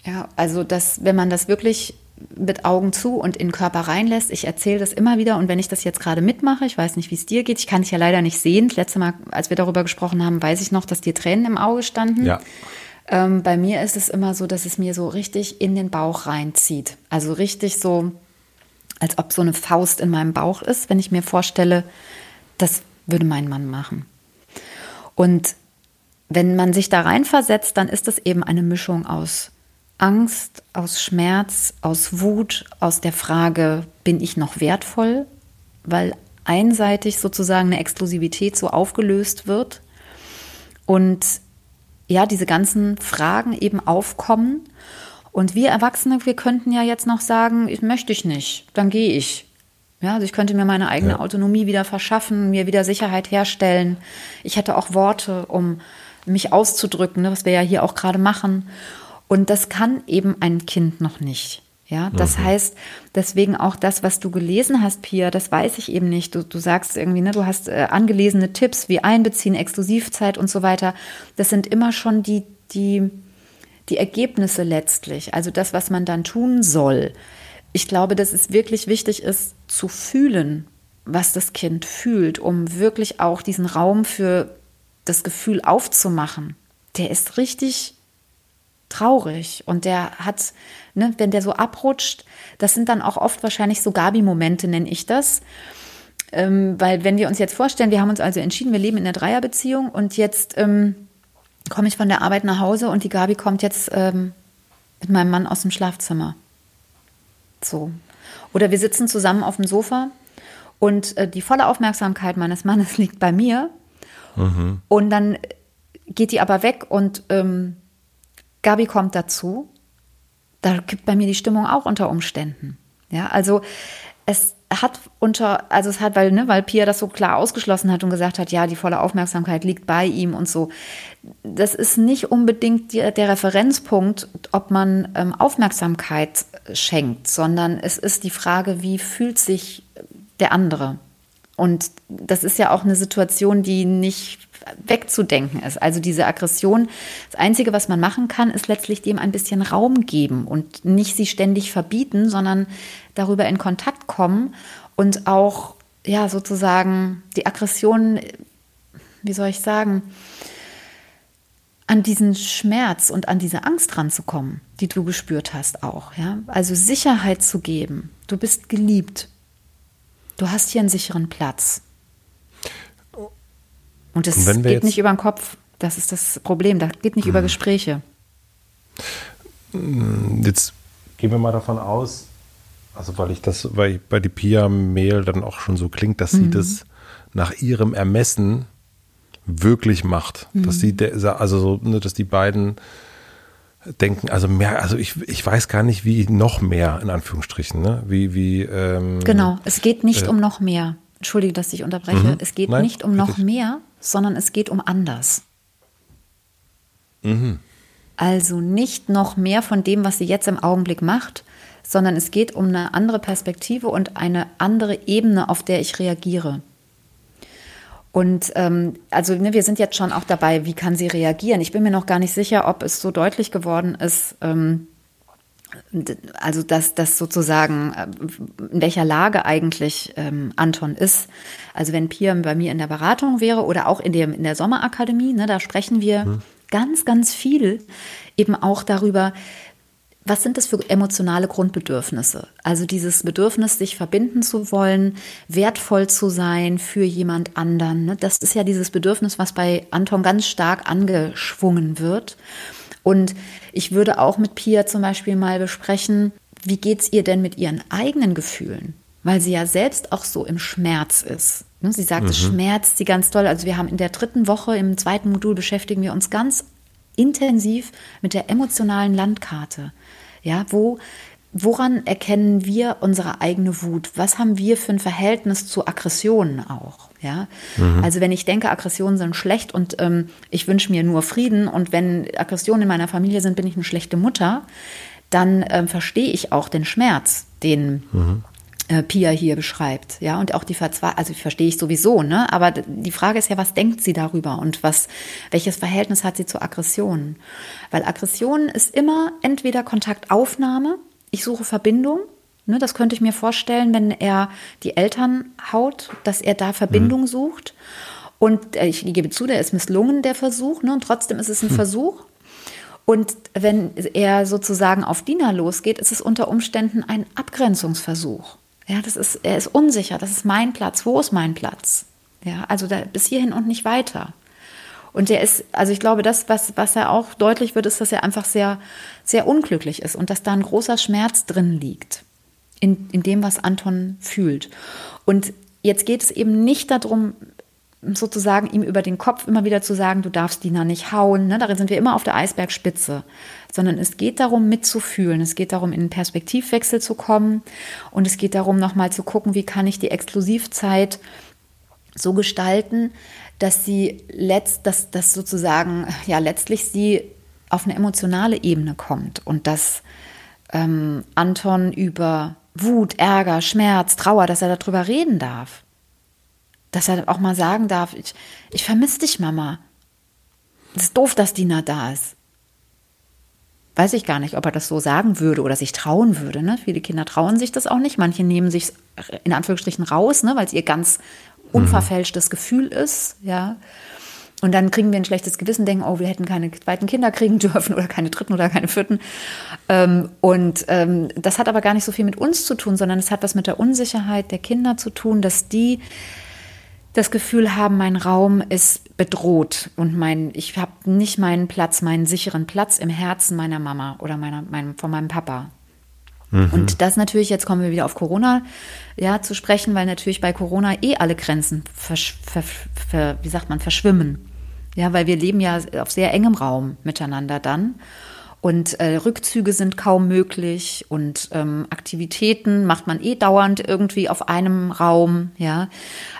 Ja, also das, wenn man das wirklich mit Augen zu und in den Körper reinlässt, ich erzähle das immer wieder und wenn ich das jetzt gerade mitmache, ich weiß nicht, wie es dir geht, ich kann dich ja leider nicht sehen. Das letzte Mal, als wir darüber gesprochen haben, weiß ich noch, dass dir Tränen im Auge standen. Ja. Ähm, bei mir ist es immer so, dass es mir so richtig in den Bauch reinzieht. Also richtig so, als ob so eine Faust in meinem Bauch ist, wenn ich mir vorstelle, das würde mein Mann machen. Und wenn man sich da reinversetzt, dann ist es eben eine Mischung aus Angst, aus Schmerz, aus Wut, aus der Frage, bin ich noch wertvoll? Weil einseitig sozusagen eine Exklusivität so aufgelöst wird und ja, diese ganzen Fragen eben aufkommen. Und wir Erwachsene, wir könnten ja jetzt noch sagen, ich möchte ich nicht, dann gehe ich. Ja, also ich könnte mir meine eigene Ja. Autonomie wieder verschaffen, mir wieder Sicherheit herstellen. Ich hätte auch Worte, um mich auszudrücken, ne, was wir ja hier auch gerade machen. Und das kann eben ein Kind noch nicht. Ja, das heißt, deswegen auch das, was du gelesen hast, Pia, das weiß ich eben nicht. Du, du sagst irgendwie, ne, du hast äh, angelesene Tipps wie Einbeziehen, Exklusivzeit und so weiter. Das sind immer schon die, die, die Ergebnisse letztlich, also das, was man dann tun soll. Ich glaube, dass es wirklich wichtig ist, zu fühlen, was das Kind fühlt, um wirklich auch diesen Raum für das Gefühl aufzumachen. Der ist richtig traurig. Und der hat, ne, wenn der so abrutscht, das sind dann auch oft wahrscheinlich so Gabi-Momente, nenne ich das. Ähm, weil wenn wir uns jetzt vorstellen, wir haben uns also entschieden, wir leben in einer Dreierbeziehung und jetzt ähm, komme ich von der Arbeit nach Hause und die Gabi kommt jetzt ähm, mit meinem Mann aus dem Schlafzimmer. So. Oder wir sitzen zusammen auf dem Sofa und äh, die volle Aufmerksamkeit meines Mannes liegt bei mir. Mhm. Und dann geht die aber weg und ähm, Gabi kommt dazu. Da gibt bei mir die Stimmung auch unter Umständen. Ja, also es hat unter, also es hat, weil, ne, weil Pia das so klar ausgeschlossen hat und gesagt hat, ja, die volle Aufmerksamkeit liegt bei ihm und so. Das ist nicht unbedingt die, der Referenzpunkt, ob man ähm, Aufmerksamkeit schenkt, sondern es ist die Frage, wie fühlt sich der andere? Und das ist ja auch eine Situation, die nicht wegzudenken ist. Also diese Aggression, das Einzige, was man machen kann, ist letztlich dem ein bisschen Raum geben und nicht sie ständig verbieten, sondern darüber in Kontakt kommen und auch, ja, sozusagen die Aggression, wie soll ich sagen, an diesen Schmerz und an diese Angst ranzukommen, die du gespürt hast auch, ja? Also Sicherheit zu geben. Du bist geliebt. Du hast hier einen sicheren Platz. Und es geht nicht über den Kopf. Das ist das Problem. Das geht nicht mhm. über Gespräche. Jetzt gehen wir mal davon aus, also weil ich das, weil ich bei die Pia-Mail dann auch schon so klingt, dass mhm. sie das nach ihrem Ermessen wirklich macht. Mhm. Dass sie, also so, ne, dass die beiden denken, also mehr, also ich, ich weiß gar nicht, wie noch mehr, in Anführungsstrichen, ne? Wie, wie, ähm, Genau, es geht nicht äh, um noch mehr. Entschuldige, dass ich unterbreche. Mhm. Es geht Nein, nicht um noch mehr, sondern es geht um anders. Mhm. Also nicht noch mehr von dem, was sie jetzt im Augenblick macht, sondern es geht um eine andere Perspektive und eine andere Ebene, auf der ich reagiere. Und ähm, also ne, wir sind jetzt schon auch dabei, wie kann sie reagieren? Ich bin mir noch gar nicht sicher, ob es so deutlich geworden ist, ähm, also dass das sozusagen, äh, in welcher Lage eigentlich ähm, Anton ist. Also wenn Pia bei mir in der Beratung wäre oder auch in, dem, in der Sommerakademie, ne, da sprechen wir mhm. ganz, ganz viel eben auch darüber, was sind das für emotionale Grundbedürfnisse? Also dieses Bedürfnis, sich verbinden zu wollen, wertvoll zu sein für jemand anderen. Ne? Das ist ja dieses Bedürfnis, was bei Anton ganz stark angeschwungen wird. Und ich würde auch mit Pia zum Beispiel mal besprechen, wie geht es ihr denn mit ihren eigenen Gefühlen? Weil sie ja selbst auch so im Schmerz ist. Ne? Sie sagt, mhm. es schmerzt sie ganz doll. Also wir haben in der dritten Woche im zweiten Modul beschäftigen wir uns ganz intensiv mit der emotionalen Landkarte. Ja, wo, woran erkennen wir unsere eigene Wut? Was haben wir für ein Verhältnis zu Aggressionen auch? Ja, mhm. also wenn ich denke, Aggressionen sind schlecht und ähm, ich wünsche mir nur Frieden und wenn Aggressionen in meiner Familie sind, bin ich eine schlechte Mutter, dann ähm, verstehe ich auch den Schmerz, den mhm. Äh, Pia hier beschreibt. Ja, und auch die Verzweiflung, also verstehe ich sowieso, ne? Aber die Frage ist ja, was denkt sie darüber und was, welches Verhältnis hat sie zu Aggressionen? Weil Aggression ist immer entweder Kontaktaufnahme, ich suche Verbindung Ne, das könnte ich mir vorstellen, wenn er die Eltern haut, dass er da Verbindung mhm. sucht. Und äh, ich gebe zu, der ist misslungen, der Versuch. Ne, und trotzdem ist es ein hm. Versuch. Und wenn er sozusagen auf Dina losgeht, ist es unter Umständen ein Abgrenzungsversuch. Ja, das ist, er ist unsicher. Das ist mein Platz. Wo ist mein Platz? Ja, also da, bis hierhin und nicht weiter. Und der ist, also ich glaube, das, was, was er auch deutlich wird, ist, dass er einfach sehr, sehr unglücklich ist und dass da ein großer Schmerz drin liegt in, in dem, was Anton fühlt. Und jetzt geht es eben nicht darum, sozusagen ihm über den Kopf immer wieder zu sagen, du darfst Dina nicht hauen. Ne? Darin sind wir immer auf der Eisbergspitze. Sondern es geht darum, mitzufühlen. Es geht darum, in einen Perspektivwechsel zu kommen. Und es geht darum, nochmal zu gucken, wie kann ich die Exklusivzeit so gestalten, dass sie letzt, dass, dass sozusagen, ja, letztlich sie auf eine emotionale Ebene kommt und dass ähm, Anton über Wut, Ärger, Schmerz, Trauer, dass er darüber reden darf. Dass er auch mal sagen darf, ich, ich vermisse dich, Mama. Es ist doof, dass Dina da ist. Weiß ich gar nicht, ob er das so sagen würde oder sich trauen würde. Ne? Viele Kinder trauen sich das auch nicht. Manche nehmen sich in Anführungsstrichen raus, ne? weil es ihr ganz unverfälschtes Gefühl ist. Ja. Und dann kriegen wir ein schlechtes Gewissen, denken, oh, wir hätten keine zweiten Kinder kriegen dürfen oder keine dritten oder keine vierten. Ähm, und ähm, das hat aber gar nicht so viel mit uns zu tun, sondern es hat was mit der Unsicherheit der Kinder zu tun, dass die das Gefühl haben, mein Raum ist bedroht und mein, ich habe nicht meinen Platz, meinen sicheren Platz im Herzen meiner Mama oder meiner, meinem, von meinem Papa. Mhm. Und das natürlich, jetzt kommen wir wieder auf Corona ja, zu sprechen, weil natürlich bei Corona eh alle Grenzen, versch, ver, ver, wie sagt man, verschwimmen. Ja, weil wir leben ja auf sehr engem Raum miteinander dann. Und äh, Rückzüge sind kaum möglich und ähm, Aktivitäten macht man eh dauernd irgendwie auf einem Raum. Ja,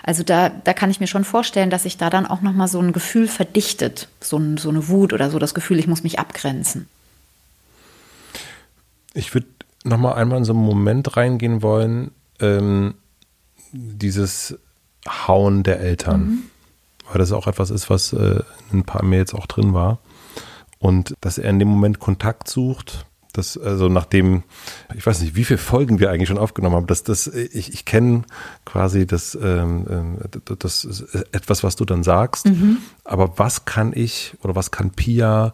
also da, da kann ich mir schon vorstellen, dass sich da dann auch noch mal so ein Gefühl verdichtet, so, ein, so eine Wut oder so das Gefühl, ich muss mich abgrenzen. Ich würde noch mal einmal in so einen Moment reingehen wollen, ähm, dieses Hauen der Eltern. Mhm weil das auch etwas ist, was äh, in ein paar Mails auch drin war. Und dass er in dem Moment Kontakt sucht, das, also nachdem, ich weiß nicht, wie viele Folgen wir eigentlich schon aufgenommen haben, dass das, ich, ich kenne quasi das, ähm, äh, das ist etwas, was du dann sagst, mhm. aber was kann ich oder was kann Pia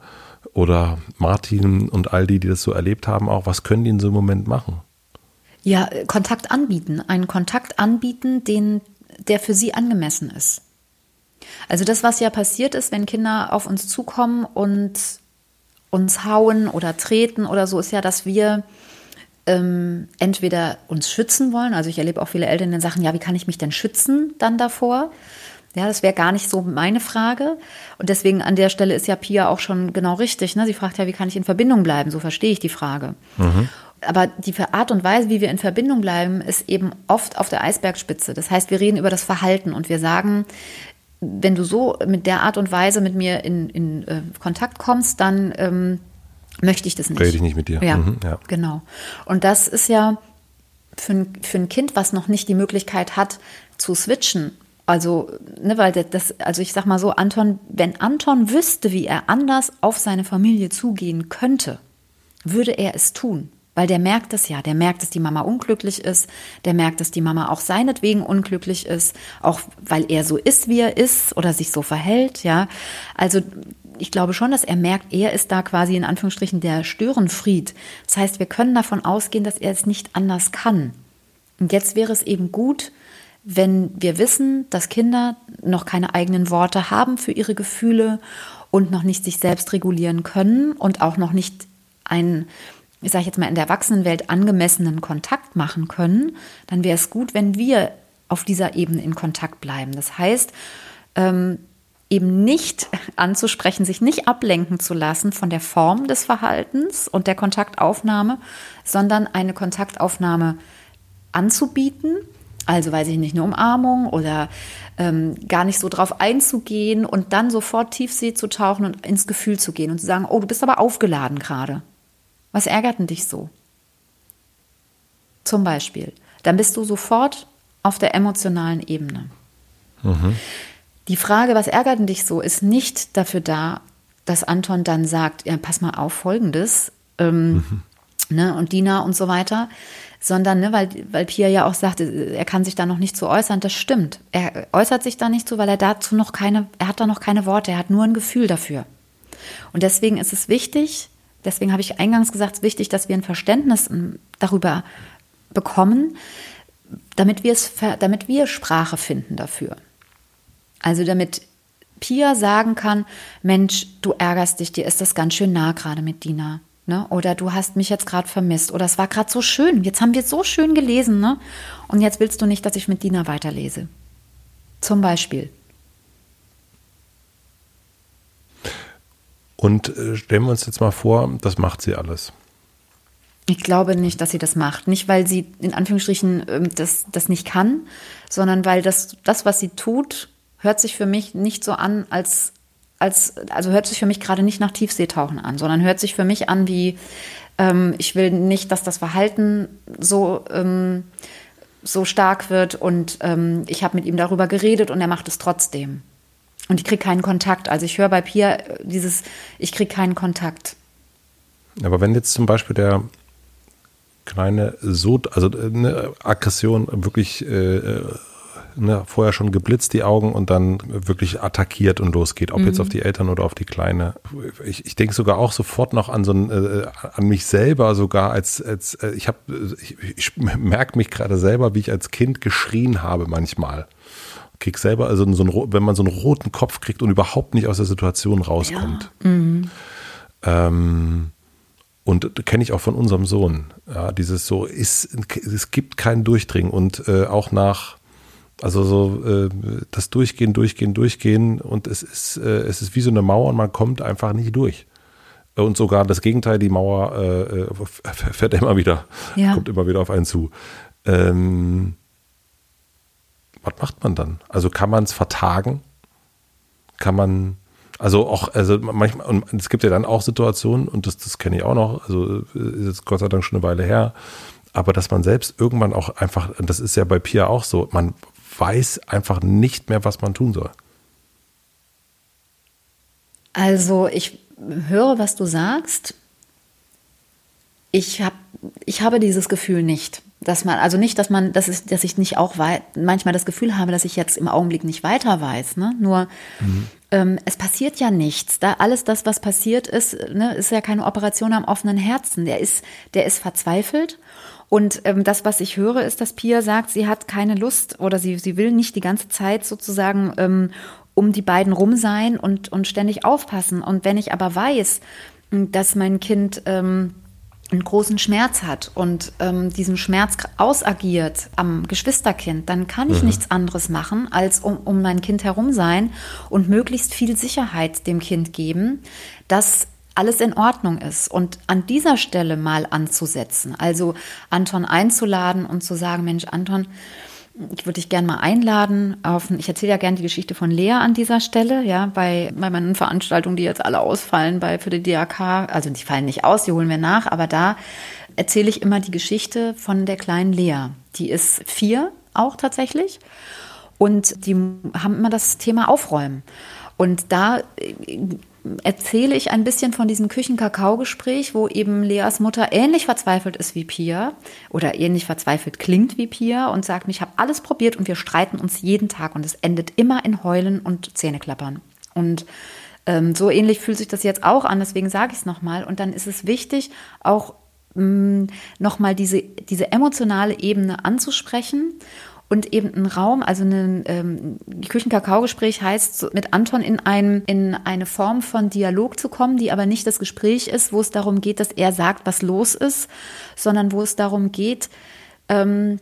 oder Martin und all die, die das so erlebt haben, auch, was können die in so einem Moment machen? Ja, Kontakt anbieten, einen Kontakt anbieten, den, der für sie angemessen ist. Also das, was ja passiert ist, wenn Kinder auf uns zukommen und uns hauen oder treten oder so, ist ja, dass wir ähm, entweder uns schützen wollen. Also ich erlebe auch viele Eltern, die sagen, ja, wie kann ich mich denn schützen dann davor? Ja, das wäre gar nicht so meine Frage. Und deswegen an der Stelle ist ja Pia auch schon genau richtig. Ne? Sie fragt ja, wie kann ich in Verbindung bleiben? So verstehe ich die Frage. Mhm. Aber die Art und Weise, wie wir in Verbindung bleiben, ist eben oft auf der Eisbergspitze. Das heißt, wir reden über das Verhalten und wir sagen, wenn du so mit der Art und Weise mit mir in, in äh, Kontakt kommst, dann ähm, möchte ich das nicht. Rede ich nicht mit dir. Ja, mhm, ja, genau. Und das ist ja für ein, für ein Kind, was noch nicht die Möglichkeit hat, zu switchen. Also, ne, weil das, also ich sag mal so, Anton, wenn Anton wüsste, wie er anders auf seine Familie zugehen könnte, würde er es tun. Weil der merkt es ja, der merkt, dass die Mama unglücklich ist, der merkt, dass die Mama auch seinetwegen unglücklich ist, auch weil er so ist, wie er ist oder sich so verhält, ja. Also ich glaube schon, dass er merkt, er ist da quasi in Anführungsstrichen der Störenfried. Das heißt, wir können davon ausgehen, dass er es nicht anders kann. Und jetzt wäre es eben gut, wenn wir wissen, dass Kinder noch keine eigenen Worte haben für ihre Gefühle und noch nicht sich selbst regulieren können und auch noch nicht ein ich sage jetzt mal, in der Erwachsenenwelt angemessenen Kontakt machen können, dann wäre es gut, wenn wir auf dieser Ebene in Kontakt bleiben. Das heißt, ähm, eben nicht anzusprechen, sich nicht ablenken zu lassen von der Form des Verhaltens und der Kontaktaufnahme, sondern eine Kontaktaufnahme anzubieten. Also weiß ich nicht, eine Umarmung oder ähm, gar nicht so drauf einzugehen und dann sofort Tiefsee zu tauchen und ins Gefühl zu gehen und zu sagen, oh, du bist aber aufgeladen gerade. Was ärgert denn dich so? Zum Beispiel. Dann bist du sofort auf der emotionalen Ebene. Mhm. Die Frage, was ärgert denn dich so, ist nicht dafür da, dass Anton dann sagt, ja, pass mal auf, folgendes, ähm, mhm. ne, und Dina und so weiter, sondern, ne, weil, weil Pia ja auch sagt, er kann sich da noch nicht zu äußern, das stimmt. Er äußert sich da nicht zu, weil er dazu noch keine, er hat da noch keine Worte, er hat nur ein Gefühl dafür. Und deswegen ist es wichtig, Deswegen habe ich eingangs gesagt, es ist wichtig, dass wir ein Verständnis ähm, darüber bekommen, damit wir, es, damit wir Sprache finden dafür. Also damit Pia sagen kann, Mensch, du ärgerst dich, dir ist das ganz schön nah gerade mit Dina. Ne? Oder du hast mich jetzt gerade vermisst. Oder es war gerade so schön. Jetzt haben wir so schön gelesen. Ne? Und jetzt willst du nicht, dass ich mit Dina weiterlese. Zum Beispiel. Und äh, stellen wir uns jetzt mal vor, das macht sie alles. Ich glaube nicht, dass sie das macht. Nicht, weil sie in Anführungsstrichen ähm, das, das nicht kann, sondern weil das, das, was sie tut, hört sich für mich nicht so an, als, als also hört sich für mich gerade nicht nach Tiefseetauchen an, sondern hört sich für mich an wie, ähm, ich will nicht, dass das Verhalten so, ähm, so stark wird und ähm, ich habe mit ihm darüber geredet und er macht es trotzdem. Und ich kriege keinen Kontakt. Also ich höre bei Pia äh, dieses, ich kriege keinen Kontakt. Aber wenn jetzt zum Beispiel der kleine so, also eine Aggression wirklich äh, ne, vorher schon geblitzt die Augen und dann wirklich attackiert und losgeht, ob mhm. jetzt auf die Eltern oder auf die Kleine. Ich, ich denke sogar auch sofort noch an so ein, äh, an mich selber sogar als, als äh, ich habe, ich, ich merke mich gerade selber, wie ich als Kind geschrien habe manchmal krieg selber, also so ein, wenn man so einen roten Kopf kriegt und überhaupt nicht aus der Situation rauskommt. Ja. Mhm. Ähm, und kenne ich auch von unserem Sohn. Ja, dieses so, ist, es gibt kein Durchdringen und äh, auch nach, also so äh, das Durchgehen, Durchgehen, Durchgehen und es ist, äh, es ist wie so eine Mauer und man kommt einfach nicht durch. Und sogar das Gegenteil, die Mauer äh, äh, fährt immer wieder, ja. kommt immer wieder auf einen zu. Ähm, was macht man dann? Also kann man es vertagen? Kann man also auch, also manchmal, und es gibt ja dann auch Situationen, und das, das kenne ich auch noch, also ist jetzt Gott sei Dank schon eine Weile her, aber dass man selbst irgendwann auch einfach, und das ist ja bei Pia auch so, man weiß einfach nicht mehr, was man tun soll. Also ich höre, was du sagst. Ich, hab, ich habe dieses Gefühl nicht dass man, also nicht, dass man, dass, ist, dass ich nicht auch wei manchmal das Gefühl habe, dass ich jetzt im Augenblick nicht weiter weiß. Ne? Nur mhm. ähm, es passiert ja nichts. Da alles das, was passiert ist, ne, ist ja keine Operation am offenen Herzen. Der ist, der ist verzweifelt. Und ähm, das, was ich höre, ist, dass Pia sagt, sie hat keine Lust oder sie, sie will nicht die ganze Zeit sozusagen ähm, um die beiden rum sein und, und ständig aufpassen. Und wenn ich aber weiß, dass mein Kind ähm, einen großen Schmerz hat und ähm, diesen Schmerz ausagiert am Geschwisterkind, dann kann ich mhm. nichts anderes machen, als um, um mein Kind herum sein und möglichst viel Sicherheit dem Kind geben, dass alles in Ordnung ist. Und an dieser Stelle mal anzusetzen, also Anton einzuladen und zu sagen, Mensch, Anton, ich würde dich gerne mal einladen. Auf, ich erzähle ja gerne die Geschichte von Lea an dieser Stelle, ja, bei, bei meinen Veranstaltungen, die jetzt alle ausfallen bei, für die DAK. Also die fallen nicht aus, die holen wir nach, aber da erzähle ich immer die Geschichte von der kleinen Lea. Die ist vier auch tatsächlich. Und die haben immer das Thema Aufräumen. Und da erzähle ich ein bisschen von diesem Küchenkakao-Gespräch, wo eben Leas Mutter ähnlich verzweifelt ist wie Pia oder ähnlich verzweifelt klingt wie Pia und sagt, ich habe alles probiert und wir streiten uns jeden Tag und es endet immer in Heulen und Zähneklappern. Und ähm, so ähnlich fühlt sich das jetzt auch an, deswegen sage ich es nochmal. Und dann ist es wichtig, auch mm, nochmal diese, diese emotionale Ebene anzusprechen und eben ein Raum, also ein ähm, Küchenkakao-Gespräch heißt, mit Anton in, ein, in eine Form von Dialog zu kommen, die aber nicht das Gespräch ist, wo es darum geht, dass er sagt, was los ist, sondern wo es darum geht, ähm,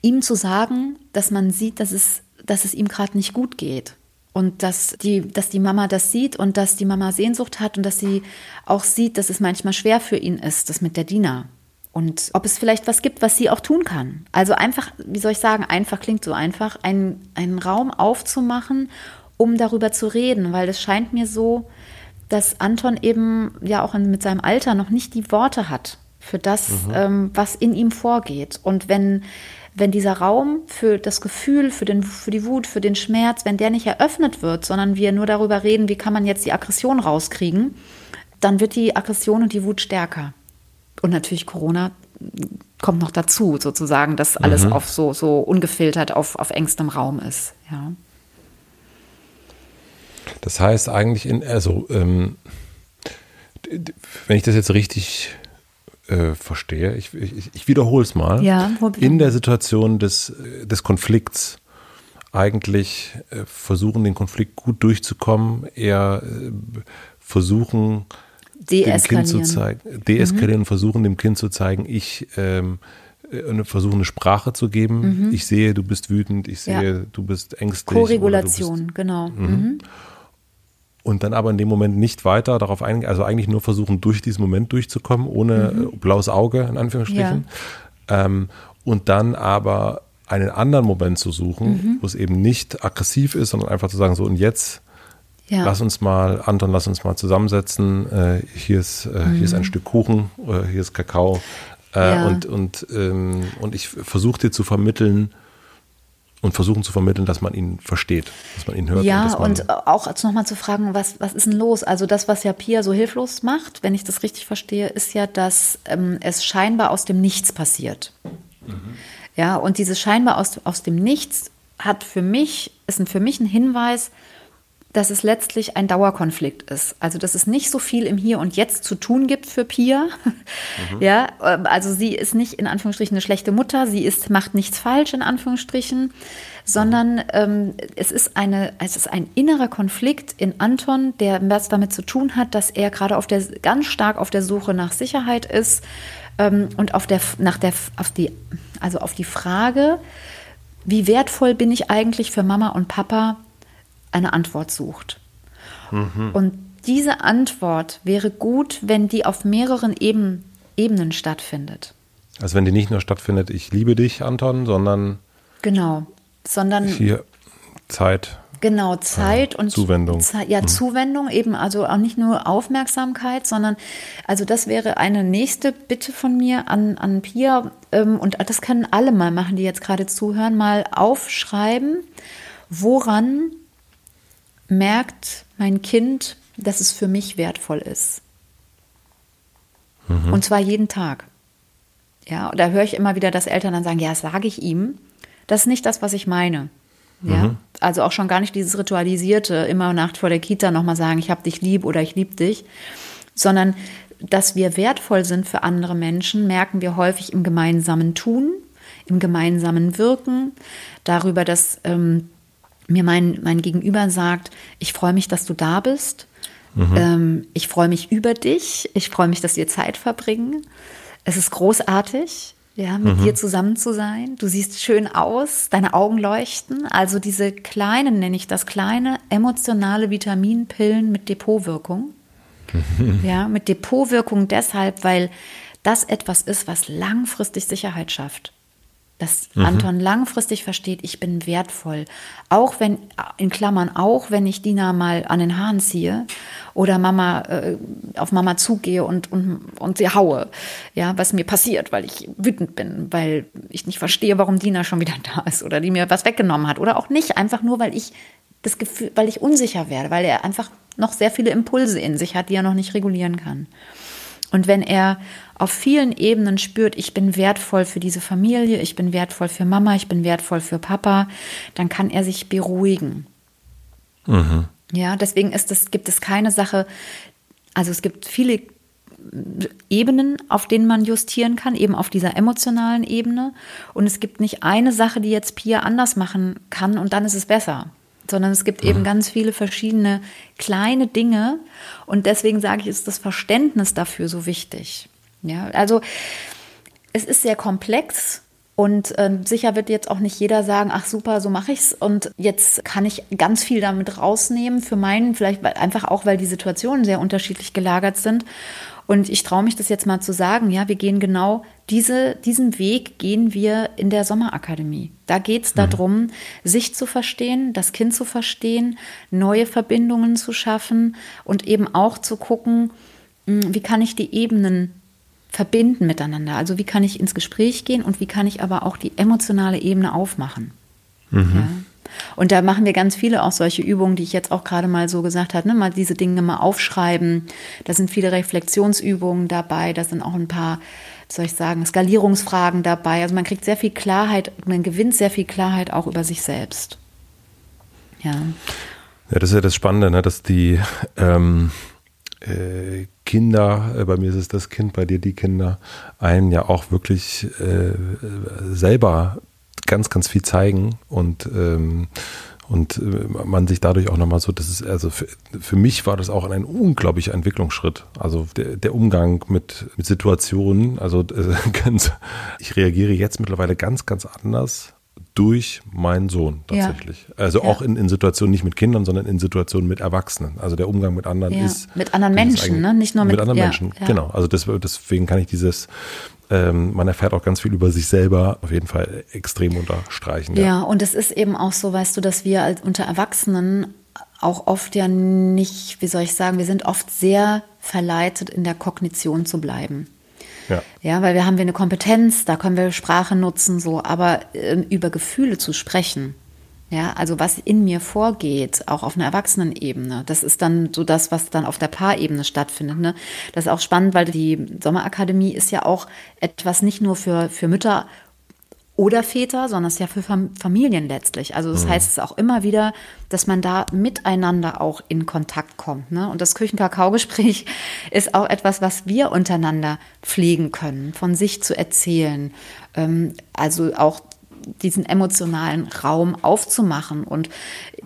ihm zu sagen, dass man sieht, dass es, dass es ihm gerade nicht gut geht. Und dass die, dass die Mama das sieht und dass die Mama Sehnsucht hat und dass sie auch sieht, dass es manchmal schwer für ihn ist, das mit der Diener und ob es vielleicht was gibt, was sie auch tun kann. Also einfach, wie soll ich sagen, einfach klingt so einfach, einen, einen Raum aufzumachen, um darüber zu reden, weil es scheint mir so, dass Anton eben ja auch mit seinem Alter noch nicht die Worte hat für das, mhm. ähm, was in ihm vorgeht. Und wenn, wenn dieser Raum für das Gefühl, für, den, für die Wut, für den Schmerz, wenn der nicht eröffnet wird, sondern wir nur darüber reden, wie kann man jetzt die Aggression rauskriegen, dann wird die Aggression und die Wut stärker. Und natürlich Corona kommt noch dazu, sozusagen, dass alles mhm. auf so, so ungefiltert auf, auf engstem Raum ist. Ja. Das heißt eigentlich in, also ähm, wenn ich das jetzt richtig äh, verstehe, ich, ich, ich wiederhole es mal, ja, in der Situation des, des Konflikts eigentlich äh, versuchen, den Konflikt gut durchzukommen, eher äh, versuchen, dem Kind zu zeigen, deeskalieren, mhm. versuchen dem Kind zu zeigen, ich ähm, äh, versuche eine Sprache zu geben. Mhm. Ich sehe, du bist wütend, ich sehe, ja. du bist ängstlich. Koregulation, bist, genau. Mhm. mhm. Und dann aber in dem Moment nicht weiter darauf eingehen, also eigentlich nur versuchen, durch diesen Moment durchzukommen, ohne mhm. Äh, blaues Auge, in Anführungsstrichen. Ja. Ähm, und dann aber einen anderen Moment zu suchen, mhm. wo es eben nicht aggressiv ist, sondern einfach zu sagen, so und jetzt ja. Lass uns mal, Anton, lass uns mal zusammensetzen. Äh, hier, ist, äh, mhm. hier ist ein mhm. Stück Kuchen, äh, hier ist Kakao. Äh, ja. Und, und, ähm, und ich versuche dir zu vermitteln, und versuchen zu vermitteln, dass man ihn versteht, dass man ihn hört. Ja, und, und auch nochmal zu fragen, was, was ist denn los? Also das, was ja Pia so hilflos macht, wenn ich das richtig verstehe, ist ja, dass ähm, es scheinbar aus dem Nichts passiert. Mhm. Ja, und dieses scheinbar aus, aus dem Nichts hat für mich, ist für mich ein Hinweis, dass es letztlich ein Dauerkonflikt ist. Also, dass es nicht so viel im Hier und Jetzt zu tun gibt für Pia. Mhm. Ja, ähm, also sie ist nicht in Anführungsstrichen eine schlechte Mutter, sie ist, macht nichts falsch in Anführungsstrichen, sondern ähm, es ist eine, es ist ein innerer Konflikt in Anton, der was damit zu tun hat, dass er gerade auf der, ganz stark auf der Suche nach Sicherheit ist ähm, und auf der, nach der, auf die, also auf die Frage, wie wertvoll bin ich eigentlich für Mama und Papa, eine Antwort sucht. Mhm. Und diese Antwort wäre gut, wenn die auf mehreren Eben, Ebenen stattfindet. Also wenn die nicht nur stattfindet, ich liebe dich, Anton, sondern genau, sondern hier Zeit. Genau, Zeit ja, und Zuwendung. Ze ja, mhm. Zuwendung eben, also auch nicht nur Aufmerksamkeit, sondern also das wäre eine nächste Bitte von mir an, an Pia ähm, und das können alle mal machen, die jetzt gerade zuhören, mal aufschreiben, woran merkt mein Kind, dass es für mich wertvoll ist. Mhm. Und zwar jeden Tag. Ja, da höre ich immer wieder, dass Eltern dann sagen, ja, das sage ich ihm. Das ist nicht das, was ich meine. Ja, mhm. also auch schon gar nicht dieses ritualisierte, immer Nacht vor der Kita nochmal sagen, ich hab dich lieb oder ich lieb dich, sondern dass wir wertvoll sind für andere Menschen, merken wir häufig im gemeinsamen Tun, im gemeinsamen Wirken, darüber, dass ähm, mir mein, mein Gegenüber sagt, ich freue mich, dass du da bist. Mhm. Ähm, ich freue mich über dich. Ich freue mich, dass wir Zeit verbringen. Es ist großartig, ja, mit mhm. dir zusammen zu sein. Du siehst schön aus, deine Augen leuchten. Also diese kleinen, nenne ich das, kleine emotionale Vitaminpillen mit Depotwirkung. Mhm. Ja, mit Depotwirkung deshalb, weil das etwas ist, was langfristig Sicherheit schafft dass mhm. Anton langfristig versteht, ich bin wertvoll. Auch wenn, in Klammern, auch wenn ich Dina mal an den Haaren ziehe oder Mama, äh, auf Mama zugehe und, und, und sie haue. Ja, was mir passiert, weil ich wütend bin, weil ich nicht verstehe, warum Dina schon wieder da ist oder die mir was weggenommen hat. Oder auch nicht, einfach nur, weil ich das Gefühl, weil ich unsicher werde, weil er einfach noch sehr viele Impulse in sich hat, die er noch nicht regulieren kann. Und wenn er auf vielen Ebenen spürt, ich bin wertvoll für diese Familie, ich bin wertvoll für Mama, ich bin wertvoll für Papa, dann kann er sich beruhigen. Mhm. Ja, deswegen ist es, gibt es keine Sache, also es gibt viele Ebenen, auf denen man justieren kann, eben auf dieser emotionalen Ebene. Und es gibt nicht eine Sache, die jetzt Pia anders machen kann und dann ist es besser sondern es gibt mhm. eben ganz viele verschiedene kleine Dinge und deswegen sage ich, ist das Verständnis dafür so wichtig. Ja, also es ist sehr komplex und äh, sicher wird jetzt auch nicht jeder sagen, ach super, so mache ich's und jetzt kann ich ganz viel damit rausnehmen für meinen, vielleicht einfach auch, weil die Situationen sehr unterschiedlich gelagert sind. Und ich traue mich das jetzt mal zu sagen, ja, wir gehen genau diese, diesen Weg gehen wir in der Sommerakademie. Da geht es mhm. darum, sich zu verstehen, das Kind zu verstehen, neue Verbindungen zu schaffen und eben auch zu gucken, hm, wie kann ich die Ebenen verbinden miteinander. Also wie kann ich ins Gespräch gehen und wie kann ich aber auch die emotionale Ebene aufmachen. Mhm. Ja. Und da machen wir ganz viele auch solche Übungen, die ich jetzt auch gerade mal so gesagt habe, ne? mal diese Dinge mal aufschreiben. Da sind viele Reflexionsübungen dabei, da sind auch ein paar, soll ich sagen, Skalierungsfragen dabei. Also man kriegt sehr viel Klarheit, man gewinnt sehr viel Klarheit auch über sich selbst. Ja. Ja, das ist ja das Spannende, ne? dass die ähm, äh, Kinder, äh, bei mir ist es das Kind, bei dir die Kinder, einen ja auch wirklich äh, selber ganz, ganz viel zeigen und ähm, und äh, man sich dadurch auch nochmal so, das ist, also für, für mich war das auch ein unglaublicher Entwicklungsschritt. Also der, der Umgang mit, mit Situationen, also äh, ganz, ich reagiere jetzt mittlerweile ganz, ganz anders durch meinen Sohn tatsächlich. Ja. Also ja. auch in, in Situationen nicht mit Kindern, sondern in Situationen mit Erwachsenen. Also der Umgang mit anderen ja. ist. Mit anderen Menschen, ne? Nicht nur mit, mit anderen Menschen. Genau. Also das, deswegen kann ich dieses ähm, man erfährt auch ganz viel über sich selber, auf jeden Fall extrem unterstreichen. Ja, ja und es ist eben auch so, weißt du, dass wir als unter Erwachsenen auch oft ja nicht, wie soll ich sagen, wir sind oft sehr verleitet, in der Kognition zu bleiben. Ja. ja, weil wir haben wir eine Kompetenz, da können wir Sprache nutzen, so, aber äh, über Gefühle zu sprechen, ja, also was in mir vorgeht, auch auf einer Erwachsenenebene, das ist dann so das, was dann auf der Paarebene stattfindet. Ne? Das ist auch spannend, weil die Sommerakademie ist ja auch etwas nicht nur für, für Mütter oder Väter, sondern es ist ja für Fam Familien letztlich. Also das mhm. heißt es auch immer wieder, dass man da miteinander auch in Kontakt kommt. Ne? Und das Küchenkakaogespräch ist auch etwas, was wir untereinander pflegen können, von sich zu erzählen. Ähm, also auch diesen emotionalen Raum aufzumachen und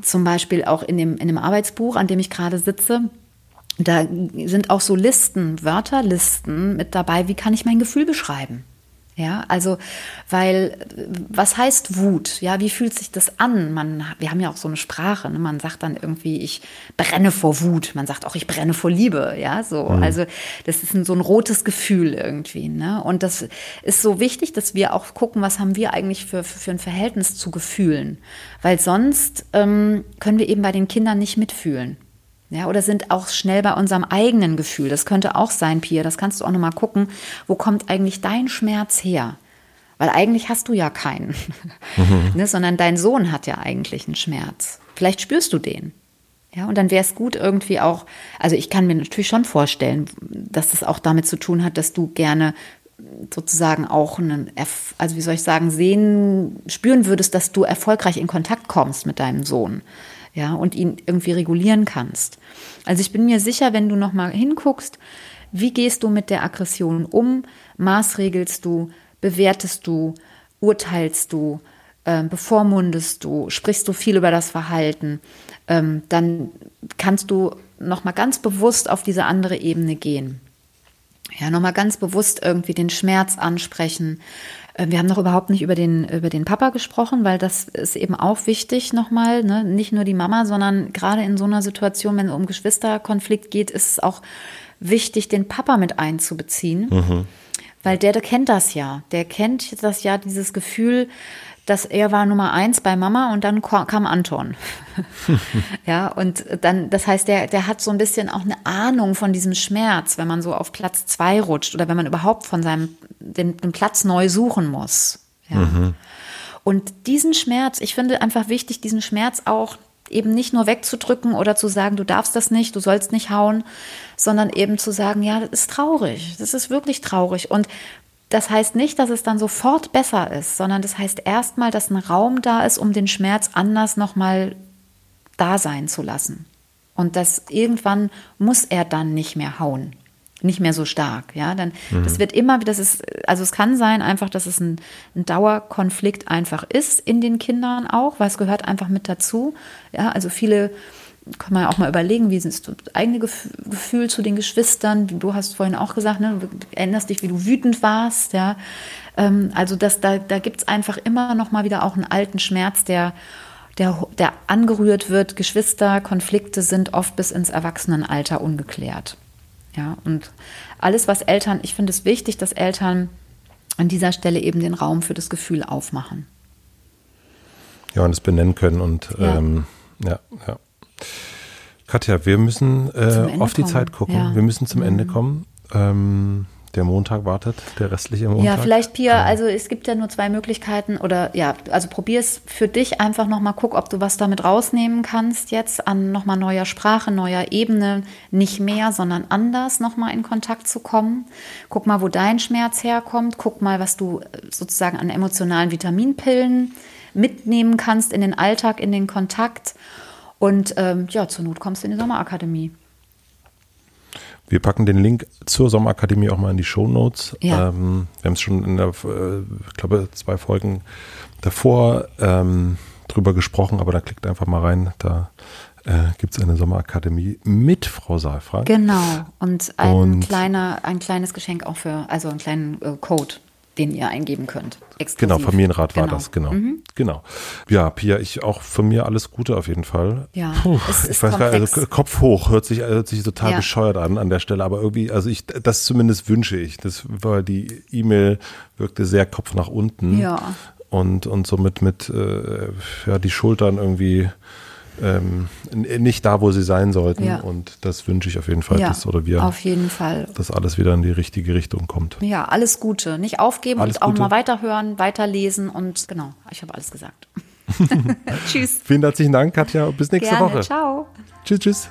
zum Beispiel auch in dem, in dem Arbeitsbuch, an dem ich gerade sitze, da sind auch so Listen, Wörterlisten mit dabei, wie kann ich mein Gefühl beschreiben? Ja, also, weil, was heißt Wut? Ja, wie fühlt sich das an? Man, wir haben ja auch so eine Sprache, ne? man sagt dann irgendwie, ich brenne vor Wut. Man sagt auch, ich brenne vor Liebe. Ja, so. Mhm. Also, das ist ein, so ein rotes Gefühl irgendwie, ne? Und das ist so wichtig, dass wir auch gucken, was haben wir eigentlich für, für, für ein Verhältnis zu Gefühlen? Weil sonst ähm, können wir eben bei den Kindern nicht mitfühlen. Ja, oder sind auch schnell bei unserem eigenen Gefühl. Das könnte auch sein, Pia. Das kannst du auch nochmal gucken. Wo kommt eigentlich dein Schmerz her? Weil eigentlich hast du ja keinen, mhm. ne, sondern dein Sohn hat ja eigentlich einen Schmerz. Vielleicht spürst du den. Ja, und dann wäre es gut irgendwie auch, also ich kann mir natürlich schon vorstellen, dass das auch damit zu tun hat, dass du gerne sozusagen auch einen, also wie soll ich sagen, sehen, spüren würdest, dass du erfolgreich in Kontakt kommst mit deinem Sohn ja, und ihn irgendwie regulieren kannst. Also ich bin mir sicher, wenn du noch mal hinguckst, wie gehst du mit der Aggression um? Maßregelst du, bewertest du, urteilst du, äh, bevormundest du, sprichst du viel über das Verhalten, ähm, dann kannst du noch mal ganz bewusst auf diese andere Ebene gehen. Ja, noch mal ganz bewusst irgendwie den Schmerz ansprechen, wir haben noch überhaupt nicht über den, über den Papa gesprochen, weil das ist eben auch wichtig nochmal. Ne? Nicht nur die Mama, sondern gerade in so einer Situation, wenn es um Geschwisterkonflikt geht, ist es auch wichtig, den Papa mit einzubeziehen. Mhm. Weil der, der kennt das ja. Der kennt das ja, dieses Gefühl, dass er war Nummer eins bei Mama und dann kam Anton. ja, und dann, das heißt, der, der hat so ein bisschen auch eine Ahnung von diesem Schmerz, wenn man so auf Platz zwei rutscht oder wenn man überhaupt von seinem, den, den Platz neu suchen muss. Ja. Mhm. Und diesen Schmerz, ich finde einfach wichtig, diesen Schmerz auch eben nicht nur wegzudrücken oder zu sagen, du darfst das nicht, du sollst nicht hauen, sondern eben zu sagen, ja, das ist traurig, das ist wirklich traurig. Und das heißt nicht, dass es dann sofort besser ist, sondern das heißt erstmal, dass ein Raum da ist, um den Schmerz anders nochmal da sein zu lassen. Und dass irgendwann muss er dann nicht mehr hauen. Nicht mehr so stark, ja. Dann, mhm. das wird immer, das ist, also es kann sein einfach, dass es ein, ein Dauerkonflikt einfach ist in den Kindern auch, weil es gehört einfach mit dazu. Ja, also viele kann man ja auch mal überlegen, wie ist das eigene Gefühl zu den Geschwistern? Du hast vorhin auch gesagt, ne, du erinnerst dich, wie du wütend warst, ja. Ähm, also das, da, da gibt es einfach immer noch mal wieder auch einen alten Schmerz, der, der, der angerührt wird. Geschwisterkonflikte sind oft bis ins Erwachsenenalter ungeklärt. Ja, und alles, was Eltern, ich finde es wichtig, dass Eltern an dieser Stelle eben den Raum für das Gefühl aufmachen. Ja, und es benennen können und ja, ähm, ja. ja. Katja, wir müssen äh, auf die kommen. Zeit gucken. Ja. Wir müssen zum mhm. Ende kommen. Ähm, der Montag wartet, der restliche Montag. Ja, vielleicht, Pia, also es gibt ja nur zwei Möglichkeiten oder ja, also probier es für dich einfach nochmal, guck, ob du was damit rausnehmen kannst jetzt an nochmal neuer Sprache, neuer Ebene, nicht mehr, sondern anders nochmal in Kontakt zu kommen. Guck mal, wo dein Schmerz herkommt, guck mal, was du äh, sozusagen an emotionalen Vitaminpillen mitnehmen kannst in den Alltag, in den Kontakt und ähm, ja, zur Not kommst du in die Sommerakademie. Wir packen den Link zur Sommerakademie auch mal in die Show Notes. Ja. Ähm, wir haben es schon in der, äh, ich glaube, zwei Folgen davor ähm, drüber gesprochen, aber da klickt einfach mal rein. Da äh, gibt es eine Sommerakademie mit Frau Saalfrank. Genau. Und ein, Und kleiner, ein kleines Geschenk auch für, also einen kleinen äh, Code den ihr eingeben könnt. Exklusiv. Genau, Familienrat war genau. das, genau. Mhm. Genau. Ja, Pia, ich auch von mir alles Gute auf jeden Fall. Ja. Puh, ich weiß gar nicht, also Kopf hoch hört sich, hört sich total ja. bescheuert an an der Stelle, aber irgendwie, also ich, das zumindest wünsche ich. Das war die E-Mail wirkte sehr Kopf nach unten. Ja. Und, und somit mit, äh, ja, die Schultern irgendwie ähm, nicht da, wo sie sein sollten. Ja. Und das wünsche ich auf jeden Fall, ja, dass oder wir, auf jeden Fall, dass alles wieder in die richtige Richtung kommt. Ja, alles Gute. Nicht aufgeben alles und auch Gute. mal weiterhören, weiterlesen und genau, ich habe alles gesagt. tschüss. Vielen herzlichen Dank, Katja. Bis nächste Gerne. Woche. Ciao. Tschüss, tschüss.